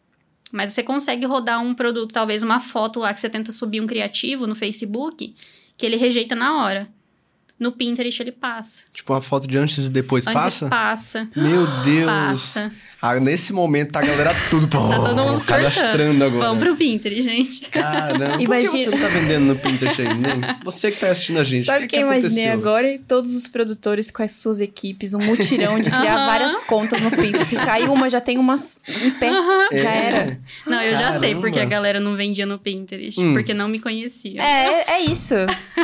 Mas você consegue rodar um produto, talvez uma foto lá que você tenta subir um criativo no Facebook, que ele rejeita na hora. No Pinterest ele passa. Tipo, uma foto de antes e depois Antes passa? passa. Meu Deus. Passa. Ah, nesse momento tá a galera tudo pô, Tá todo mundo cadastrando agora. Vamos pro Pinterest, gente. Caramba, por que Imagina- você não tá vendendo no Pinterest ainda, hein? Você que tá assistindo a gente, Sabe o que, que eu imaginei aconteceu? agora? Todos os produtores com as suas equipes, um mutirão de criar Aham. várias contas no Pinterest. Ficar aí uma já tem umas em pé. Já É. era. Não, eu já sei Caramba. porque a galera não vendia no Pinterest. Hum. Porque não me conhecia. É, é isso.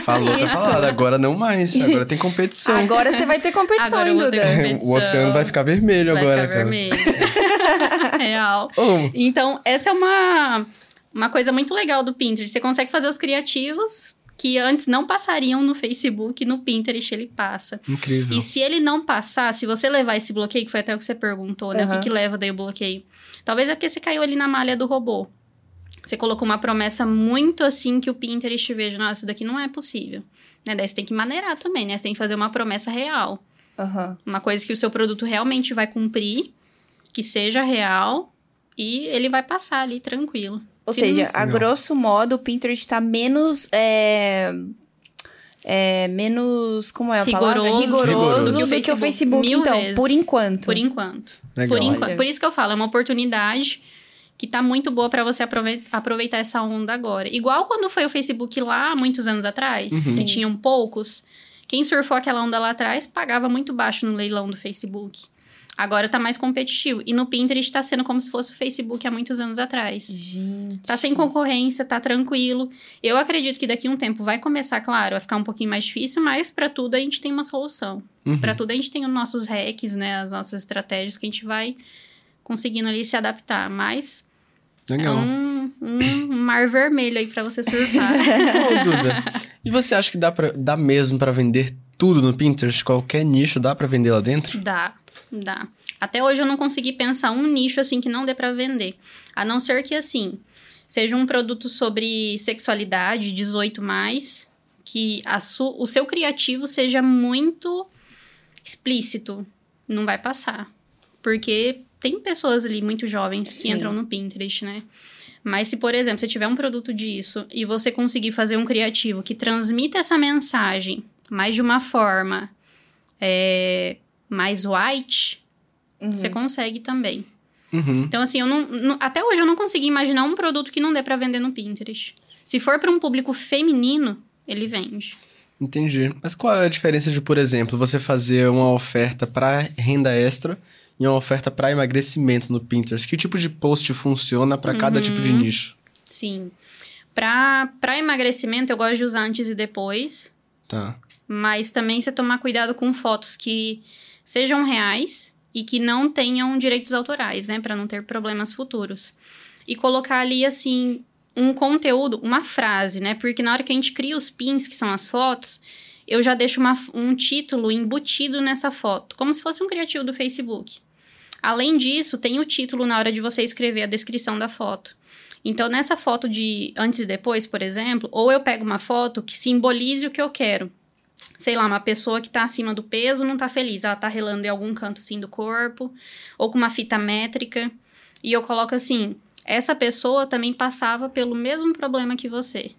Falou, tá Isso. falado. Agora não mais. Agora tem competição. Agora você vai ter competição, Agora hein, Duda? competição. O oceano vai ficar vermelho Vai agora, ficar cara. vermelho. Real. Oh, Então, essa é uma, uma coisa muito legal do Pinterest. Você consegue fazer os criativos que antes não passariam no Facebook, no Pinterest ele passa. incrível. E se ele não passar, se você levar esse bloqueio, que foi até o que você perguntou, né? O Aham. que, que leva daí o bloqueio? Talvez é porque você caiu ali na malha do robô. Você colocou uma promessa muito assim que o Pinterest veja, nossa, isso daqui não é possível. Né? Daí você tem que maneirar também, né? Você tem que fazer uma promessa real. Aham. Uma coisa que o seu produto realmente vai cumprir, que seja real e ele vai passar ali tranquilo. Ou Se seja, não- a grosso modo, o Pinterest tá menos. É, é, menos. Como é a palavra? Rigoroso. Rigoroso Do que que o Facebook, mil então, vezes. por enquanto. Por enquanto. Legal. Por, enquanto. Por isso que eu falo, é uma oportunidade que tá muito boa pra você aprove- aproveitar essa onda agora. Igual quando foi o Facebook lá, muitos anos atrás, Uhum. que tinham poucos. Quem surfou aquela onda lá atrás pagava muito baixo no leilão do Facebook. Agora tá mais competitivo. E no Pinterest tá sendo como se fosse o Facebook há muitos anos atrás. Gente. Tá sem concorrência, tá tranquilo. Eu acredito que daqui a um tempo vai começar, claro, a ficar um pouquinho mais difícil, mas pra tudo a gente tem uma solução. Uhum. Pra tudo a gente tem os nossos hacks, né, as nossas estratégias que a gente vai conseguindo ali se adaptar, mas é Legal. um, um mar vermelho aí pra você surfar. Ô, Duda, e você acha que dá, pra, dá mesmo pra vender tudo no Pinterest? Qualquer nicho dá pra vender lá dentro? Dá, dá. Até hoje eu não consegui pensar um nicho assim que não dê pra vender. A não ser que assim, seja um produto sobre sexualidade, 18 mais, que a su- o seu criativo seja muito explícito, não vai passar. Porque tem pessoas ali muito jovens que Sim. entram no Pinterest, né? Mas se, por exemplo, você tiver um produto disso e você conseguir fazer um criativo que transmita essa mensagem, mas de uma forma é, mais white, Uhum. você consegue também. Uhum. Então, assim, eu não, não- até hoje eu não consegui imaginar um produto que não dê pra vender no Pinterest. Se for para um público feminino, ele vende. Entendi. Mas qual é a diferença de, por exemplo, você fazer uma oferta pra renda extra e uma oferta pra emagrecimento no Pinterest? Que tipo de post funciona pra cada Uhum. tipo de nicho? Sim. Pra, pra emagrecimento, eu gosto de usar antes e depois. Tá. Mas também você tomar cuidado com fotos que sejam reais e que não tenham direitos autorais, né? Pra não ter problemas futuros. E colocar ali, assim, um conteúdo, uma frase, né? Porque na hora que a gente cria os pins, que são as fotos, eu já deixo uma- um título embutido nessa foto, como se fosse um criativo do Facebook. Além disso, tem o título na hora de você escrever a descrição da foto. Então, nessa foto de antes e depois, por exemplo, ou eu pego uma foto que simbolize o que eu quero. Sei lá, uma pessoa que tá acima do peso não tá feliz, ela tá relando em algum canto assim do corpo, ou com uma fita métrica, e eu coloco assim: essa pessoa também passava pelo mesmo problema que você.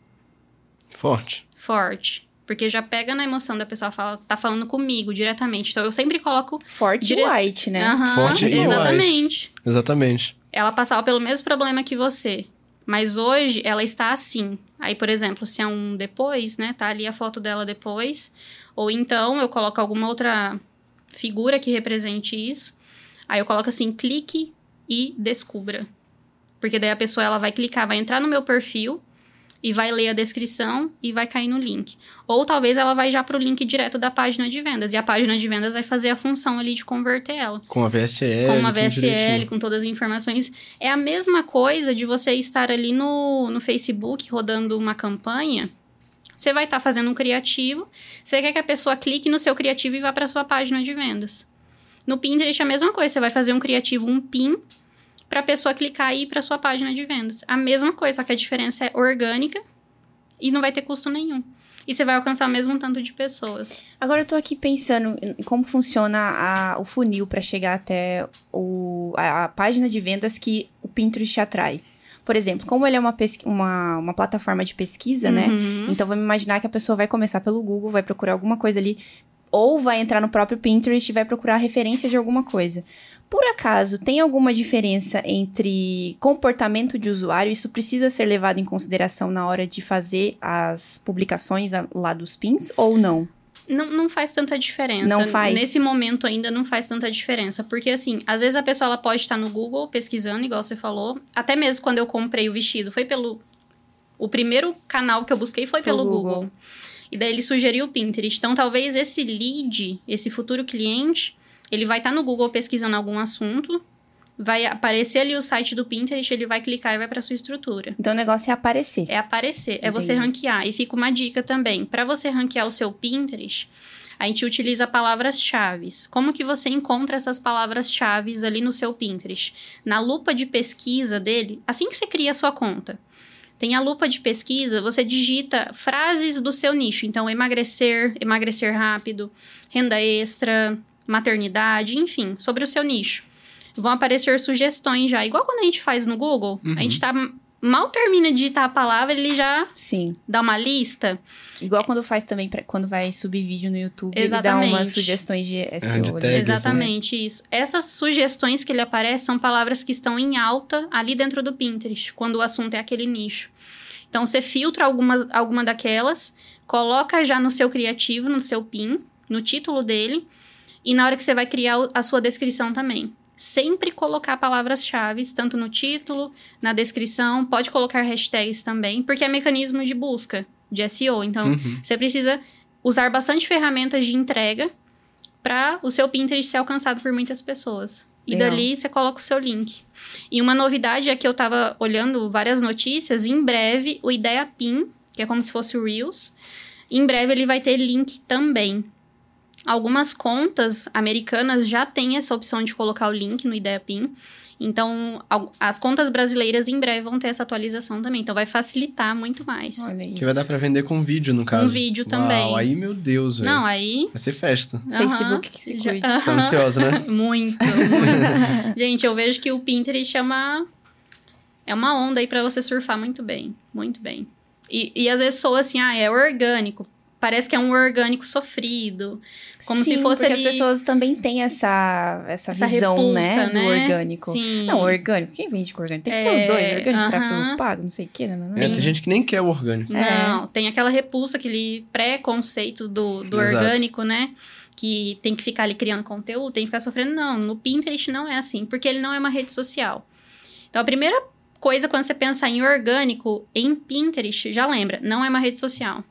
Forte. Forte. Porque já pega na emoção da pessoa, fala, tá falando comigo diretamente. Então eu sempre coloco. Forte dire- e white, né? Aham, Forte e Exatamente. Exatamente. ela passava pelo mesmo problema que você. Mas hoje ela está assim. Aí, por exemplo, se é um depois, né? Tá ali a foto dela depois. Ou então eu coloco alguma outra figura que represente isso. Aí eu coloco assim, clique e descubra. Porque daí a pessoa ela vai clicar, vai entrar no meu perfil e vai ler a descrição e vai cair no link. Ou talvez ela vai já pro link direto da página de vendas. E a página de vendas vai fazer a função ali de converter ela Com a VSL. com uma tudo VSL, com todas as informações. É a mesma coisa de você estar ali no, no Facebook rodando uma campanha. Você vai estar fazendo um criativo. Você quer que a pessoa clique no seu criativo e vá para sua página de vendas. No Pinterest é a mesma coisa. Você vai fazer um criativo, um pin, para a pessoa clicar e ir para sua página de vendas. A mesma coisa, só que a diferença é orgânica e não vai ter custo nenhum. e você vai alcançar o mesmo tanto de pessoas. Agora eu tô aqui pensando em como funciona a- o funil para chegar até o, a, a página de vendas que o Pinterest atrai. Por exemplo, como ele é uma, uma, uma plataforma de pesquisa, né? Uhum. Então vamos imaginar que a pessoa vai começar pelo Google, vai procurar alguma coisa ali, ou vai entrar no próprio Pinterest e vai procurar referência de alguma coisa. Por acaso, tem alguma diferença entre comportamento de usuário? Isso precisa ser levado em consideração na hora de fazer as publicações lá dos pins ou não? Não, não faz tanta diferença. Não faz? Nesse momento ainda não faz tanta diferença. Porque, assim, às vezes a pessoa ela pode estar no Google pesquisando, igual você falou. Até mesmo quando eu comprei o vestido, foi pelo. O primeiro canal que eu busquei foi Pelo pelo Google. Google. E daí ele sugeriu o Pinterest. Então, talvez esse lead, esse futuro cliente, ele vai estar no Google pesquisando algum assunto. Vai aparecer ali o site do Pinterest, ele vai clicar e vai para sua estrutura. Então o negócio é aparecer. É aparecer, é você Entendi. ranquear. E fica uma dica também. Para você ranquear o seu Pinterest, a gente utiliza palavras-chave. Como que você encontra essas palavras-chave ali no seu Pinterest? Na lupa de pesquisa dele, assim que você cria a sua conta. Tem a lupa de pesquisa, você digita frases do seu nicho. Então, emagrecer, emagrecer rápido, renda extra, maternidade, enfim, sobre o seu nicho. Vão aparecer sugestões já. Igual quando a gente faz no Google, Uhum. a gente tá. Mal termina de digitar a palavra, ele já Sim. dá uma lista. Igual quando faz também, pra- quando vai subir vídeo no YouTube, ele dá Exatamente. umas sugestões de SEO. né? tags, né? Exatamente isso. Essas sugestões que ele aparece são palavras que estão em alta ali dentro do Pinterest, quando o assunto é aquele nicho. Então você filtra algumas, alguma daquelas, coloca já no seu criativo, no seu pin, no título dele, e na hora que você vai criar a sua descrição também. Sempre colocar palavras-chave, tanto no título, na descrição, pode colocar hashtags também, porque é mecanismo de busca, de SEO. Então, Uhum. você precisa usar bastante ferramentas de entrega para o seu Pinterest ser alcançado por muitas pessoas. E Legal. dali você coloca o seu link. E uma novidade é que eu tava olhando várias notícias, em breve o Ideia Pin, que é como se fosse o Reels, em breve ele vai ter link também. Algumas contas americanas já têm essa opção de colocar o link no Ideia Pin. Então, as contas brasileiras em breve vão ter essa atualização também. Então, vai facilitar muito mais. Olha isso. Que vai dar pra vender com vídeo, no caso. vídeo Uau, também. aí, meu Deus, velho. Não, aí Vai ser festa. Facebook que se já- cuide. Tá ansiosa, né? Muito, muito. Gente, eu vejo que o Pinterest é uma, é uma onda aí pra você surfar muito bem. Muito bem. E, e às vezes soa assim, ah, é orgânico. Parece que é um orgânico sofrido. Como Sim, se fosse porque ali- as pessoas também têm essa, essa, Essa visão, repulsa, né, do né? orgânico. Sim. Não, orgânico, quem vende com orgânico? Tem que ser É, os dois, orgânico, aham. tráfego pago, não sei o que, não, não, É, não. tem gente que nem quer o orgânico. Não, tem aquela repulsa, aquele pré-conceito do, do Exato. orgânico, né? Que tem que ficar ali criando conteúdo, tem que ficar sofrendo. Não, no Pinterest não é assim, porque ele não é uma rede social. Então, a primeira coisa quando você pensar em orgânico em Pinterest, já lembra, não é uma rede social.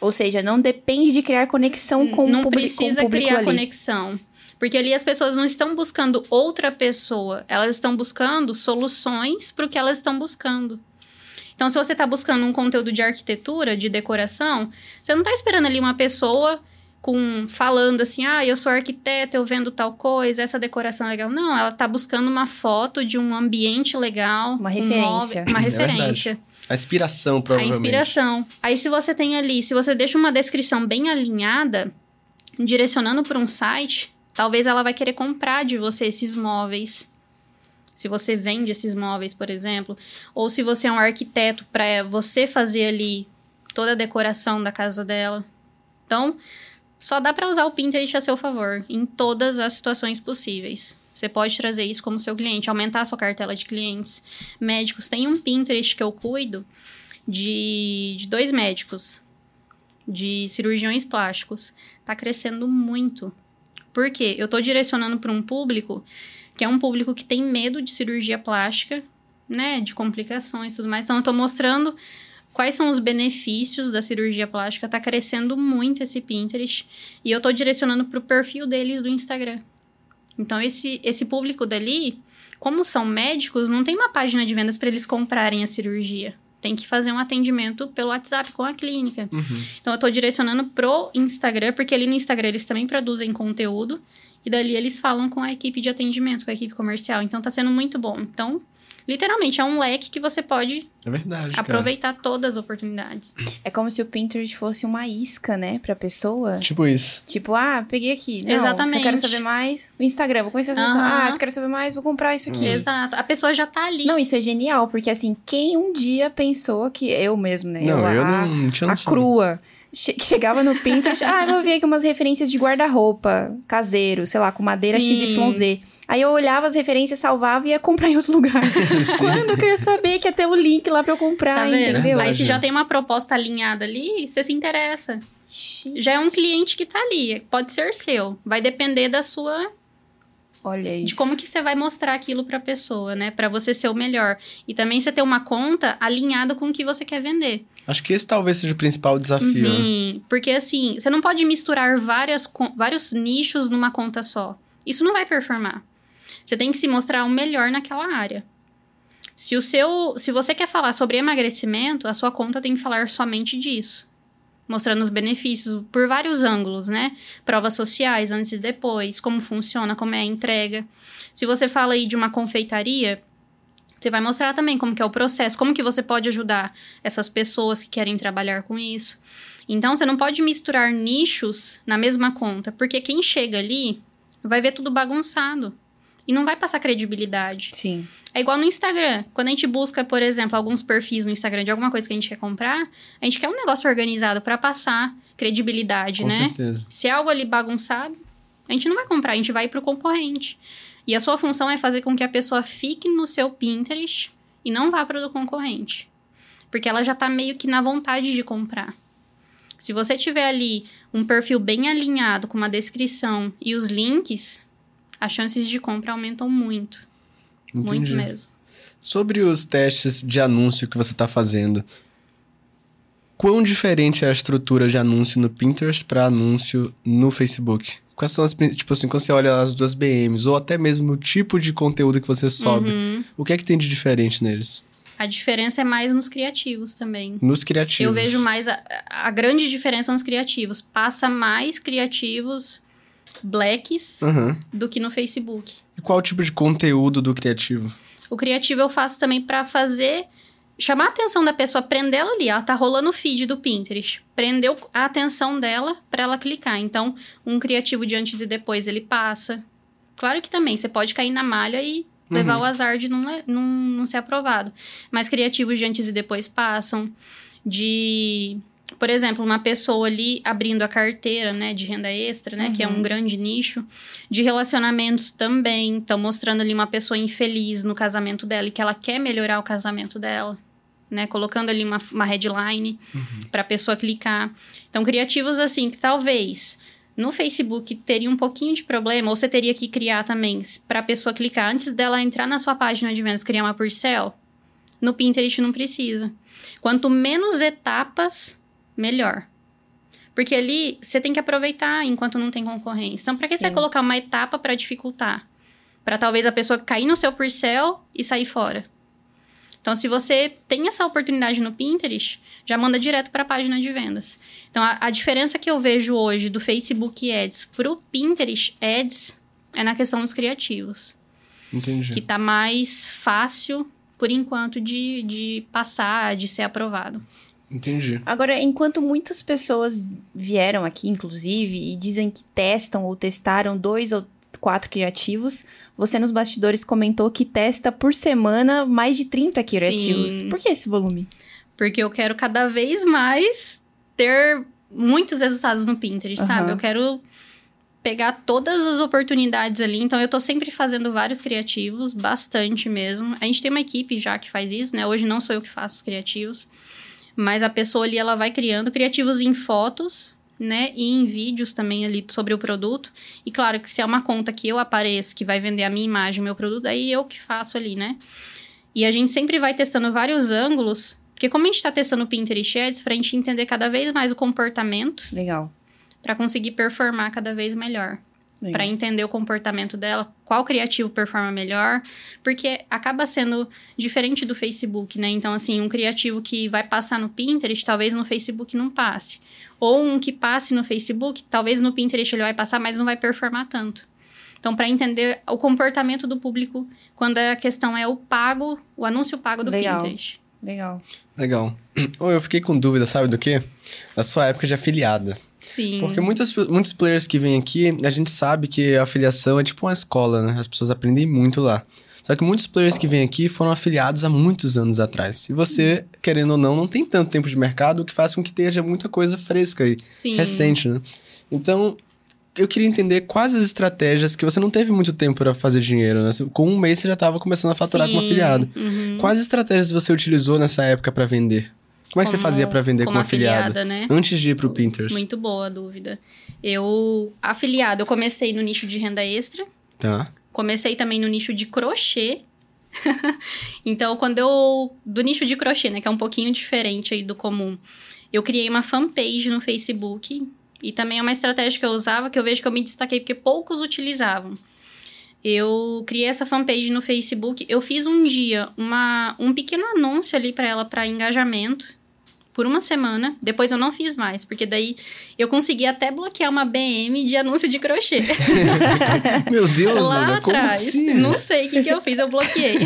Ou seja, não depende de criar conexão com não o publi- precisa com o público criar ali. conexão. Porque ali as pessoas não estão buscando outra pessoa, elas estão buscando soluções para o que elas estão buscando. Então, se você está buscando um conteúdo de arquitetura, de decoração, você não está esperando ali uma pessoa com falando assim, ah, eu sou arquiteto, eu vendo tal coisa, essa decoração é legal. Não, ela está buscando uma foto de um ambiente legal, Uma um referência. móvel- uma É referência. A inspiração, A provavelmente. inspiração. Aí, se você tem ali, se você deixa uma descrição bem alinhada, direcionando para um site, talvez ela vai querer comprar de você esses móveis. Se você vende esses móveis, por exemplo, ou se você é um arquiteto para você fazer ali toda a decoração da casa dela. Então, só dá para usar o Pinterest a seu favor em todas as situações possíveis. Você pode trazer isso como seu cliente, aumentar a sua cartela de clientes. Médicos, tem um Pinterest que eu cuido de, de dois médicos, de cirurgiões plásticos. Tá crescendo muito. Por quê? Eu tô direcionando para um público que é um público que tem medo de cirurgia plástica, né? De complicações e tudo mais. Então, eu tô mostrando quais são os benefícios da cirurgia plástica. Tá crescendo muito esse Pinterest. E eu tô direcionando pro perfil deles do Instagram. Então, esse, esse público dali, como são médicos, não tem uma página de vendas para eles comprarem a cirurgia. Tem que fazer um atendimento pelo WhatsApp com a clínica. Uhum. Então, eu tô direcionando pro Instagram, porque ali no Instagram eles também produzem conteúdo. E dali eles falam com a equipe de atendimento, com a equipe comercial. Então tá sendo muito bom. Então, literalmente, é um leque que você pode É verdade. cara. aproveitar todas as oportunidades. É como se o Pinterest fosse uma isca, né, pra pessoa. Tipo isso. Tipo, ah, peguei aqui. Não, Se eu Exatamente. quero saber mais, o Instagram, vou conhecer essa pessoa. Ah, se eu quero saber mais, vou comprar isso aqui. Exato. A pessoa já tá ali. Não, isso é genial, porque assim, quem um dia pensou que eu mesmo, né? Não, eu a, não, tinha a noção. crua. chegava no Pinterest, ah, eu vou ver aqui umas referências de guarda-roupa caseiro, sei lá, com madeira Sim. XYZ. Aí eu olhava as referências, salvava e ia comprar em outro lugar. Quando que eu ia saber que ia ter o link lá pra eu comprar, Tá entendeu? Aí se já tem uma proposta alinhada ali, você se interessa. Já é um cliente que tá ali, pode ser seu. Vai depender da sua Olha isso. de como que você vai mostrar aquilo pra pessoa, né? Pra você ser o melhor. E também você ter uma conta alinhada com o que você quer vender. Acho que esse talvez seja o principal desafio. né? Sim, porque assim, você não pode misturar várias, vários nichos numa conta só. Isso não vai performar. Você tem que se mostrar o melhor naquela área. Se o seu, se você quer falar sobre emagrecimento, a sua conta tem que falar somente disso. Mostrando os benefícios por vários ângulos, né? Provas sociais, antes e depois, como funciona, como é a entrega. Se você fala aí de uma confeitaria, você vai mostrar também como que é o processo, como que você pode ajudar essas pessoas que querem trabalhar com isso. Então, você não pode misturar nichos na mesma conta, porque quem chega ali vai ver tudo bagunçado e não vai passar credibilidade. Sim. É igual no Instagram. Quando a gente busca, por exemplo, alguns perfis no Instagram de alguma coisa que a gente quer comprar, a gente quer um negócio organizado para passar credibilidade, Com né? certeza. Se é algo ali bagunçado, a gente não vai comprar, a gente vai pro concorrente. E a sua função é fazer com que a pessoa fique no seu Pinterest e não vá para o do concorrente. Porque ela já tá meio que na vontade de comprar. Se você tiver ali um perfil bem alinhado com uma descrição e os links, as chances de compra aumentam muito. Muito Entendi. mesmo. Sobre os testes de anúncio que você está fazendo, quão diferente é a estrutura de anúncio no Pinterest para anúncio no Facebook? Quais são as, tipo assim, quando você olha as duas BMs, ou até mesmo o tipo de conteúdo que você sobe, Uhum. o que é que tem de diferente neles? A diferença é mais nos criativos também. Nos criativos. Eu vejo mais a, a grande diferença nos criativos. Passa mais criativos blacks Aham. do que no Facebook. E qual o tipo de conteúdo do criativo? O criativo eu faço também pra fazer chamar a atenção da pessoa, prender ela ali, ela tá rolando o feed do Pinterest. Prendeu a atenção dela pra ela clicar. Então, um criativo de antes e depois ele passa. Claro que também você pode cair na malha e levar Uhum. o azar de não, não, não ser aprovado. Mas criativos de antes e depois passam. De, por exemplo, uma pessoa ali abrindo a carteira, né, de renda extra, né, que é um grande nicho. De relacionamentos também. Então, mostrando ali uma pessoa infeliz no casamento dela e que ela quer melhorar o casamento dela. Né, colocando ali uma, uma headline para a pessoa clicar. Então, criativos assim, que talvez no Facebook teria um pouquinho de problema, ou você teria que criar também para a pessoa clicar antes dela entrar na sua página de vendas, criar uma porcel. No Pinterest não precisa. Quanto menos etapas, melhor. Porque ali você tem que aproveitar enquanto não tem concorrência. Então, para que você vai Sim. colocar uma etapa para dificultar? Para talvez a pessoa cair no seu porcel e sair fora. Então, se você tem essa oportunidade no Pinterest, já manda direto para a página de vendas. Então, a, a diferença que eu vejo hoje do Facebook Ads para o Pinterest Ads é na questão dos criativos. Entendi. Que tá mais fácil, por enquanto, de, de passar, de ser aprovado. Entendi. Agora, enquanto muitas pessoas vieram aqui, inclusive, e dizem que testam ou testaram dois ou quatro criativos, você nos bastidores comentou que testa por semana mais de 30 criativos. Sim. Por que esse volume? Porque eu quero cada vez mais ter muitos resultados no Pinterest, Aham. sabe? Eu quero pegar todas as oportunidades ali. Então, eu tô sempre fazendo vários criativos, bastante mesmo. A gente tem uma equipe já que faz isso, né? Hoje não sou eu que faço os criativos. Mas a pessoa ali, ela vai criando criativos em fotos, né? E em vídeos também ali sobre o produto. E claro que se é uma conta que eu apareço, que vai vender a minha imagem, o meu produto, aí eu que faço ali, né? E a gente sempre vai testando vários ângulos, porque como a gente tá testando Pinterest Ads, pra gente entender cada vez mais o comportamento, Legal. pra conseguir performar cada vez melhor. Pra entender o comportamento dela, qual criativo performa melhor, porque acaba sendo diferente do Facebook, né? Então, assim, um criativo que vai passar no Pinterest, talvez no Facebook não passe. Ou um que passe no Facebook, talvez no Pinterest ele vai passar, mas não vai performar tanto. Então, para entender o comportamento do público quando a questão é o pago, o anúncio pago do Legal. Pinterest. Legal. Legal. Ou eu fiquei com dúvida, sabe do quê? Da sua época de afiliada. Sim. Porque muitas, muitos players que vêm aqui, a gente sabe que a afiliação é tipo uma escola, né? As pessoas aprendem muito lá. Só que muitos players que vêm aqui foram afiliados há muitos anos atrás. E você, querendo ou não, não tem tanto tempo de mercado, o que faz com que tenha muita coisa fresca e Sim. recente, né? Então, eu queria entender quais as estratégias que você não teve muito tempo para fazer dinheiro, né? Com um mês você já estava começando a faturar como Sim. afiliado. Uhum. Quais estratégias você utilizou nessa época para vender? Como é que você fazia para vender como, como afiliado? afiliada, né? Antes de ir pro Pinterest. Muito boa a dúvida. Eu, afiliada, eu comecei no nicho de renda extra. Tá. Comecei também no nicho de crochê. então, quando eu. Do nicho de crochê, né? Que é um pouquinho diferente aí do comum. Eu criei uma fanpage no Facebook. E também é uma estratégia que eu usava que eu vejo que eu me destaquei porque poucos utilizavam. Eu criei essa fanpage no Facebook. Eu fiz um dia uma, um pequeno anúncio ali para ela para engajamento por uma semana. Depois eu não fiz mais, porque daí eu consegui até bloquear uma BM de anúncio de crochê. Meu Deus, Lá atrás. assim? Não sei o que, que eu fiz, eu bloqueei.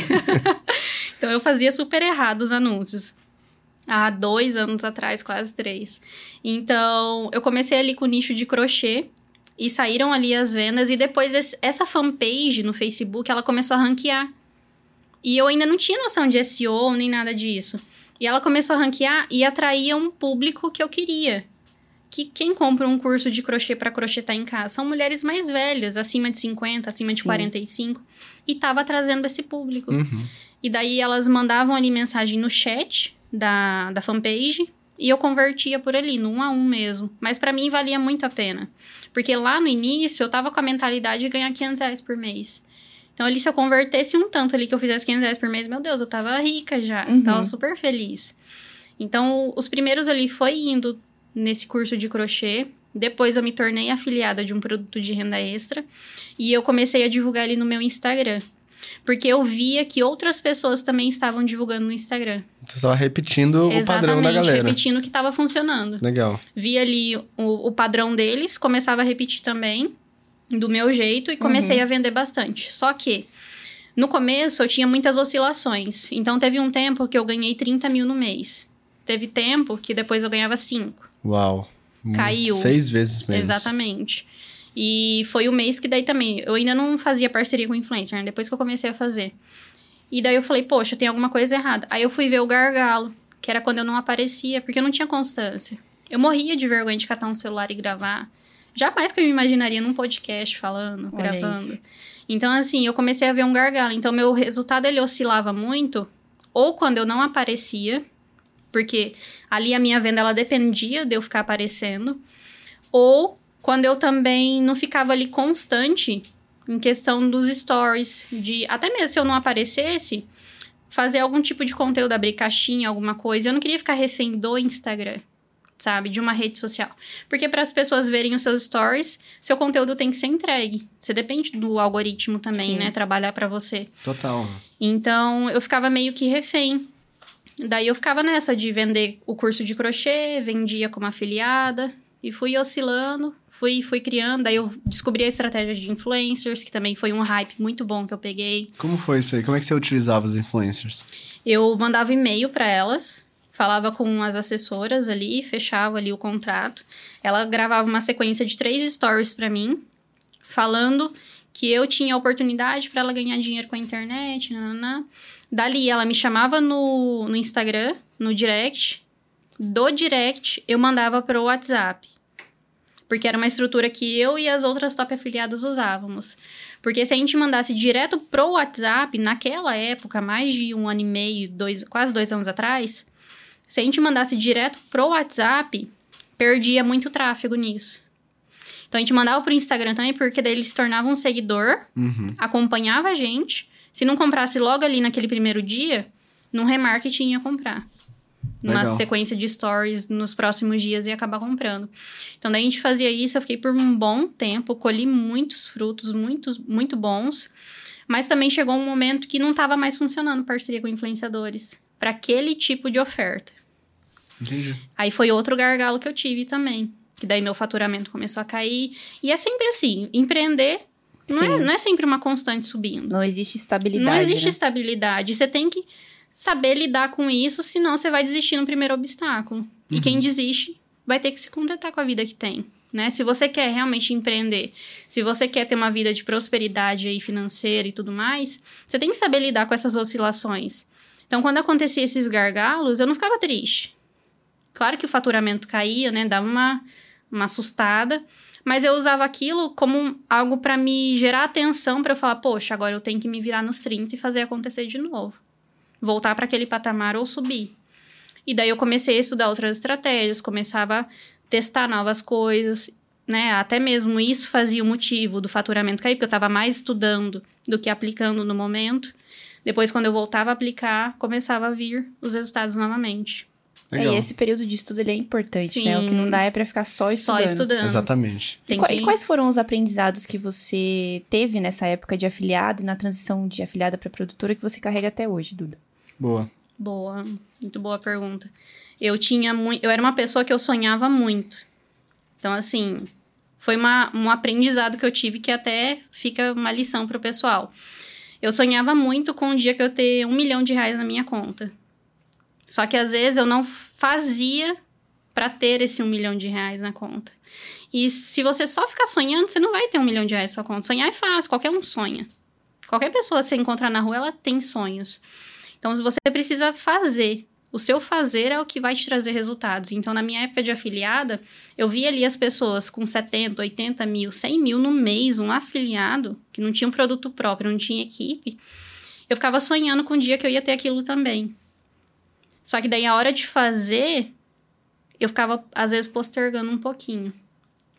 então eu fazia super errado os anúncios. Há dois anos atrás, quase três. Então, eu comecei ali com o nicho de crochê e saíram ali as vendas. E depois esse- essa fanpage no Facebook, ela começou a ranquear. E eu ainda não tinha noção de SEO nem nada disso. E ela começou a ranquear e atraía um público que eu queria. Que quem compra um curso de crochê para crochetar em casa são mulheres mais velhas, acima de 50, acima de Sim. 45. E tava trazendo esse público. Uhum. E daí elas mandavam ali mensagem no chat da, da fanpage e eu convertia por ali, no um a um mesmo. Mas pra mim valia muito a pena. Porque lá no início eu tava com a mentalidade de ganhar 500 reais por mês. Então ali se eu convertesse um tanto ali que eu fizesse 500 reais por mês, meu Deus, eu tava rica já. Uhum. Tava super feliz. Então os primeiros ali foi indo nesse curso de crochê. Depois eu me tornei afiliada de um produto de renda extra. E eu comecei a divulgar ali no meu Instagram. Porque eu via que outras pessoas também estavam divulgando no Instagram. Você estava repetindo o padrão da Exatamente, galera. repetindo o que estava funcionando. Legal. Via ali o, o padrão deles, começava a repetir também, do meu jeito, e comecei a vender bastante. Só que, no começo, eu tinha muitas oscilações. Então, teve um tempo que eu ganhei 30 mil no mês. Teve tempo que depois eu ganhava 5. Uau. Hum, Caiu. Seis vezes menos. Exatamente. E foi o mês que daí também. Eu ainda não fazia parceria com influencer, né? Depois que eu comecei a fazer. E daí eu falei, poxa, tem alguma coisa errada. Aí eu fui ver o gargalo, que era quando eu não aparecia, porque eu não tinha constância. Eu morria de vergonha de catar um celular e gravar. Jamais que eu me imaginaria num podcast falando, Olha gravando. isso. Então, assim, eu comecei a ver um gargalo. Então, meu resultado, ele oscilava muito. Ou quando eu não aparecia, porque ali a minha venda, ela dependia de eu ficar aparecendo. Ou quando eu também não ficava ali constante em questão dos stories, de até mesmo se eu não aparecesse, fazer algum tipo de conteúdo, abrir caixinha, alguma coisa. Eu não queria ficar refém do Instagram, sabe, de uma rede social. Porque para as pessoas verem os seus stories, seu conteúdo tem que ser entregue. Você depende do algoritmo também, Sim. né, trabalhar para você. Total. Então, eu ficava meio que refém. Daí eu ficava nessa de vender o curso de crochê, vendia como afiliada e fui oscilando, fui fui criando. Daí eu descobri a estratégia de influencers, que também foi um hype muito bom que eu peguei. Como foi isso aí? Como é que você utilizava os influencers? Eu mandava e-mail para elas, falava com as assessoras ali, fechava ali o contrato. Ela gravava uma sequência de três stories para mim, falando que eu tinha oportunidade para ela ganhar dinheiro com a internet. Dali ela me chamava no, no Instagram, no direct. Do direct eu mandava pro WhatsApp. Porque era uma estrutura que eu e as outras top afiliadas usávamos. Porque se a gente mandasse direto pro WhatsApp, naquela época, mais de um ano e meio, dois, quase dois anos atrás, se a gente mandasse direto pro WhatsApp, perdia muito tráfego nisso. Então a gente mandava pro Instagram também, porque daí ele se tornava um seguidor, Uhum. acompanhava a gente. Se não comprasse logo ali naquele primeiro dia, num remarketing ia comprar. Numa Legal. sequência de stories nos próximos dias ia acabar comprando. Então, daí a gente fazia isso, eu fiquei por um bom tempo, colhi muitos frutos, muitos, muito bons. Mas também chegou um momento que não estava mais funcionando parceria com influenciadores para aquele tipo de oferta. Entendi. Aí foi outro gargalo que eu tive também. Que daí meu faturamento começou a cair. E é sempre assim: empreender, Não é, não é sempre uma constante subindo. Não existe estabilidade. Não existe né? estabilidade. Você tem que saber lidar com isso, senão você vai desistir no primeiro obstáculo. E quem desiste vai ter que se contentar com a vida que tem. Né? Se você quer realmente empreender, se você quer ter uma vida de prosperidade aí financeira e tudo mais, você tem que saber lidar com essas oscilações. Então, quando acontecia esses gargalos, eu não ficava triste. Claro que o faturamento caía, né? Dava uma, uma assustada. Mas eu usava aquilo como algo para me gerar atenção para eu falar, poxa, agora eu tenho que me virar nos 30 e fazer acontecer de novo. Voltar para aquele patamar ou subir. E daí eu comecei a estudar outras estratégias, começava a testar novas coisas, né? Até mesmo isso fazia o motivo do faturamento cair, porque eu estava mais estudando do que aplicando no momento. Depois, quando eu voltava a aplicar, começava a vir os resultados novamente. É, Legal. e esse período de estudo ele é importante, Sim. né? O que não dá é pra ficar só estudando. Só estudando. Exatamente. E, que- e quais foram os aprendizados que você teve nessa época de afiliado e na transição de afiliada para produtora que você carrega até hoje, Duda? Boa. Boa, muito boa pergunta. Eu tinha muito, eu era uma pessoa que eu sonhava muito. Então assim, foi uma, um aprendizado que eu tive que até fica uma lição pro pessoal. Eu sonhava muito com o dia que eu ter um milhão de reais na minha conta. Só que às vezes eu não fazia para ter esse um milhão de reais na conta. E se você só ficar sonhando, você não vai ter um milhão de reais na sua conta. Sonhar é fácil, qualquer um sonha. Qualquer pessoa que você encontrar na rua, ela tem sonhos. Então, você precisa fazer. O seu fazer é o que vai te trazer resultados. Então, na minha época de afiliada, eu via ali as pessoas com 70, 80 mil, 100 mil no mês, um afiliado, que não tinha um produto próprio, não tinha equipe. Eu ficava sonhando com o dia que eu ia ter aquilo também. Só que daí, a hora de fazer, eu ficava, às vezes, postergando um pouquinho.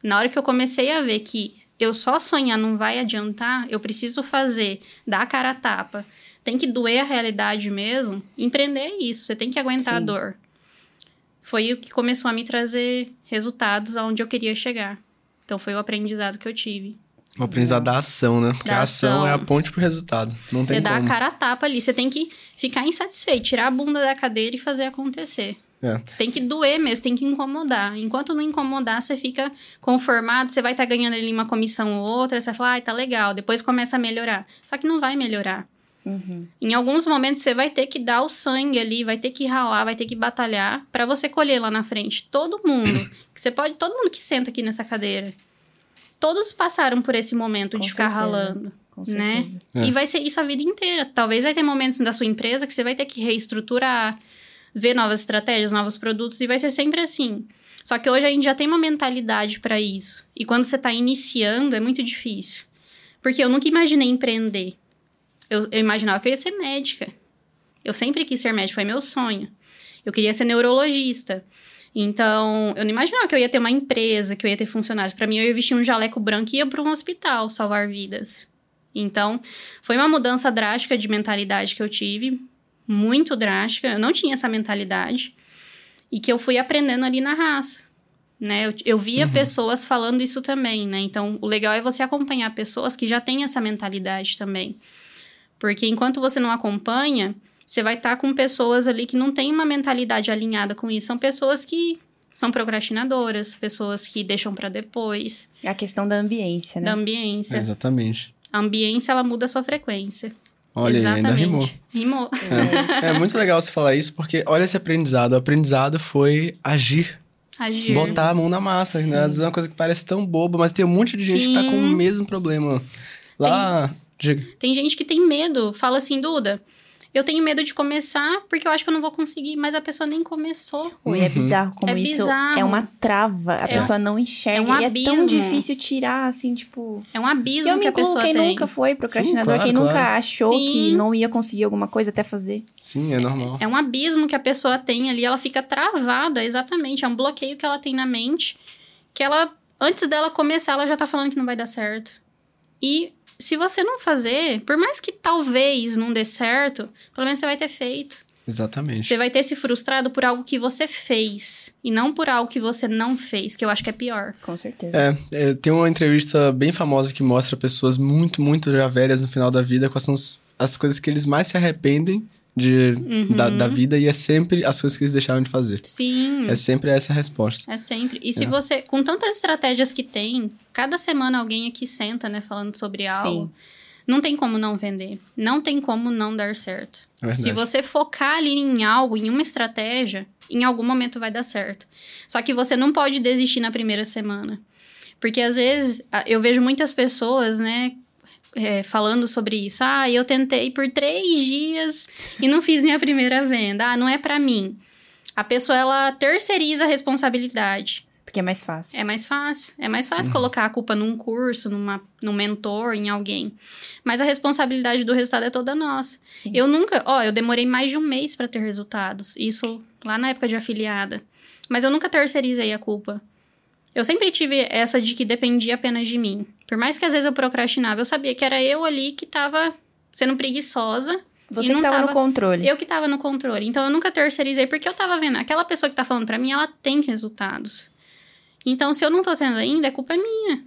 Na hora que eu comecei a ver que eu só sonhar não vai adiantar, eu preciso fazer, dar a cara a tapa, tem que doer a realidade mesmo. Empreender é isso, você tem que aguentar Sim. a dor. Foi o que começou a me trazer resultados aonde eu queria chegar. Então foi o aprendizado que eu tive. O aprendizado da ação, né? Porque Da a ação ação. é a ponte pro resultado. Não você tem dá como. a cara a tapa ali, você tem que ficar insatisfeito, tirar a bunda da cadeira e fazer acontecer. É. Tem que doer mesmo, tem que incomodar. Enquanto não incomodar, você fica conformado, você vai estar ganhando ali uma comissão ou outra, você vai falar, ai, tá legal, depois começa a melhorar. Só que não vai melhorar. Uhum. Em alguns momentos você vai ter que dar o sangue ali, vai ter que ralar, vai ter que batalhar pra você colher lá na frente. Todo mundo, que você pode, todo mundo que senta aqui nessa cadeira, todos passaram por esse momento Com de ficar certeza. ralando. Com Né? É. E vai ser isso a vida inteira. Talvez vai ter momentos da sua empresa que você vai ter que reestruturar, ver novas estratégias, novos produtos, e vai ser sempre assim. Só que hoje a gente já tem uma mentalidade para isso. E quando você está iniciando, é muito difícil. Porque eu nunca imaginei empreender. Eu, eu imaginava que eu ia ser médica. Eu sempre quis ser médica, foi meu sonho. Eu queria ser neurologista. Então, eu não imaginava que eu ia ter uma empresa, que eu ia ter funcionários. Para mim, eu ia vestir um jaleco branco e ia para um hospital salvar vidas. Então, foi uma mudança drástica de mentalidade que eu tive, muito drástica. Eu não tinha essa mentalidade e que eu fui aprendendo ali na raça. Né? Eu, eu via pessoas falando isso também, né? Então, o legal é você acompanhar pessoas que já têm essa mentalidade também. Porque enquanto você não acompanha, você vai estar com pessoas ali que não têm uma mentalidade alinhada com isso. São pessoas que são procrastinadoras, pessoas que deixam para depois, É a questão da ambiência, né? da ambiência. Exatamente. A ambiência, ela muda a sua frequência. Olha, Exatamente. ainda rimou. Rimou. É muito legal você falar isso, porque olha esse aprendizado. O aprendizado foi agir. Agir. Botar a mão na massa. Né? Às vezes é uma coisa que parece tão boba, mas tem um monte de gente que tá com o Sim. mesmo problema. Lá. diga. Tem gente que tem medo. Fala assim, Duda, eu tenho medo de começar porque eu acho que eu não vou conseguir. Mas a pessoa nem começou. Oi, é Uhum. bizarro como É isso bizarro. é uma trava. A É. pessoa não enxerga. É um e é tão abismo. difícil tirar, assim, tipo... É um abismo eu me que a incluo pessoa quem tem. nunca foi procrastinador, Sim, claro, quem nunca claro. achou Sim. que não ia conseguir alguma coisa até fazer. Sim, é normal. É um abismo que a pessoa tem ali, ela fica travada, exatamente. É um bloqueio que ela tem na mente, que ela, antes dela começar, ela já tá falando que não vai dar certo. E se você não fazer, por mais que talvez não dê certo, pelo menos você vai ter feito. Exatamente. Você vai ter se frustrado por algo que você fez, e não por algo que você não fez, que eu acho que é pior. Com certeza. É, é, tem uma entrevista bem famosa que mostra pessoas muito, muito já velhas no final da vida, quais são as coisas que eles mais se arrependem de, Uhum. da, da vida e é sempre as coisas que eles deixaram de fazer. Sim. É sempre essa a resposta. É sempre. E se É. você, com tantas estratégias que tem, cada semana alguém aqui senta, né, falando sobre algo. Não tem como não vender. Não tem como não dar certo. É. Se você focar ali em algo, em uma estratégia, em algum momento vai dar certo. Só que você não pode desistir na primeira semana. Porque às vezes eu vejo muitas pessoas, né, é, falando sobre isso. Ah, eu tentei por três dias e não fiz minha primeira venda. Ah, não é pra mim. A pessoa ela terceiriza a responsabilidade. Porque é mais fácil. É mais fácil. É mais Uhum. fácil colocar a culpa num curso, numa, num mentor, em alguém. Mas a responsabilidade do resultado é toda nossa. Sim. Eu nunca, ó, eu demorei mais de um mês para ter resultados. Isso lá na época de afiliada. Mas eu nunca terceirizei a culpa. Eu sempre tive essa de que dependia apenas de mim. Por mais que às vezes eu procrastinava, eu sabia que era eu ali que tava sendo preguiçosa. Você e que não tava, no tava- controle. Eu que tava no controle. Então eu nunca terceirizei porque eu tava vendo. Aquela pessoa que tá falando pra mim, ela tem resultados. Então, se eu não tô tendo ainda, é culpa minha.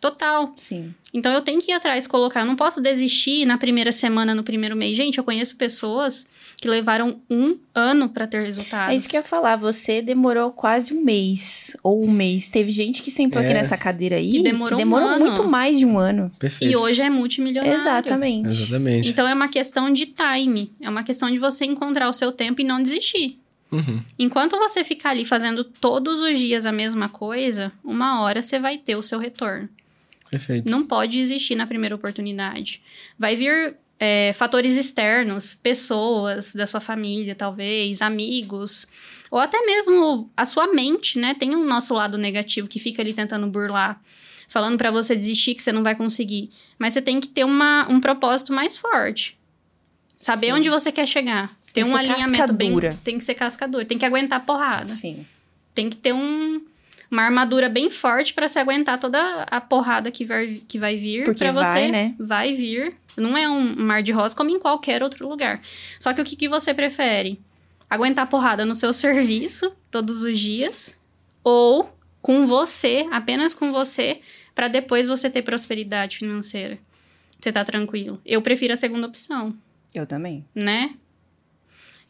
Total. Sim. Então eu tenho que ir atrás, colocar. Eu não posso desistir na primeira semana, no primeiro mês. Gente, eu conheço pessoas que levaram um ano pra ter resultados. É isso que eu ia falar. Você demorou quase um mês. Ou um mês. Teve gente que sentou aqui É. nessa cadeira aí. Que demorou um demorou ano. muito mais de um ano. Perfeito. E hoje é multimilionário. Exatamente. Exatamente. Então é uma questão de time. É uma questão de você encontrar o seu tempo e não desistir. Uhum. Enquanto você ficar ali fazendo todos os dias a mesma coisa, uma hora você vai ter o seu retorno. Perfeito. Não pode existir na primeira oportunidade. Vai vir é, fatores externos, pessoas da sua família, talvez, amigos, ou até mesmo a sua mente, né? Tem um nosso lado negativo que fica ali tentando burlar, falando pra você desistir que você não vai conseguir. Mas você tem que ter uma, um propósito mais forte. Saber Sim. onde você quer chegar. Tem Ter um alinhamento bem. cascadura. Tem que ser cascador. Tem que aguentar a porrada Sim. tem que ter um, uma armadura bem forte pra se aguentar toda a porrada que vai, que vai vir. Porque pra você vai, né? vai vir. Não é um mar de rosa como em qualquer outro lugar. Só que o que, que você prefere? Aguentar porrada no seu serviço todos os dias ou com você, apenas com você, pra depois você ter prosperidade financeira. Você tá tranquilo. Eu prefiro a segunda opção Eu também. né?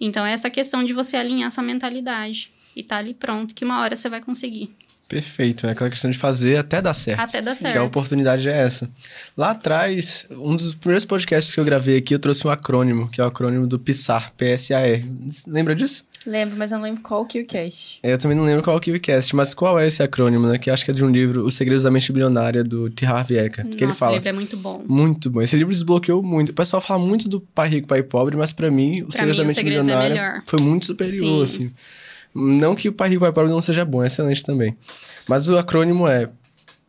Então, é essa questão de você alinhar sua mentalidade e tá ali pronto, que uma hora você vai conseguir. Perfeito. É aquela questão de fazer até dar certo. Até dar Que a certo. oportunidade é essa. Lá atrás, um dos primeiros podcasts que eu gravei aqui, eu trouxe um acrônimo, que é o acrônimo do PSAR, P-S-A-R. Lembra disso? Lembro, mas eu não lembro qual que é o cast. Eu também não lembro qual é o KiwiCast, mas qual é esse acrônimo, né? Que acho que é de um livro, Os Segredos da Mente Bilionária, do T. Harv Eker. Que ele fala. livro é muito bom. Muito bom. Esse livro desbloqueou muito. O pessoal fala muito do Pai Rico, Pai Pobre, mas pra mim, Os Segredos mim, da Mente Segredos é Bilionária melhor. foi muito superior, Sim. assim. Não que o Pai Rico, Pai Pobre não seja bom, é excelente também. Mas o acrônimo é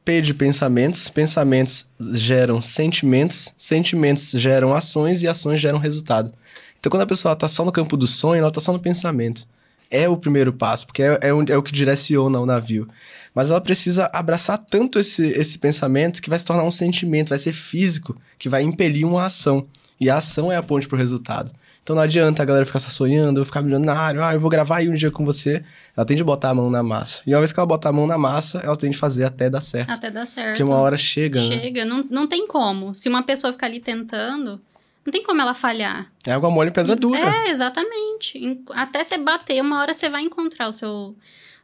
P de pensamentos, pensamentos geram sentimentos, sentimentos geram ações e ações geram resultado. Então, quando a pessoa tá só no campo do sonho, ela tá só no pensamento. É o primeiro passo, porque é, é, é o que direciona o navio. Mas ela precisa abraçar tanto esse, esse pensamento que vai se tornar um sentimento, vai ser físico, que vai impelir uma ação. E a ação é a ponte pro resultado. Então não adianta a galera ficar só sonhando, eu ficar milionário, ah, eu vou gravar aí um dia com você. Ela tem de botar a mão na massa. E uma vez que ela botar a mão na massa, ela tem de fazer até dar certo. Até dar certo. Porque uma hora chega, né? Chega, não, não tem como. Se uma pessoa ficar ali tentando, não tem como ela falhar. É água mole em pedra dura. É, exatamente. Até você bater, uma hora você vai encontrar o seu,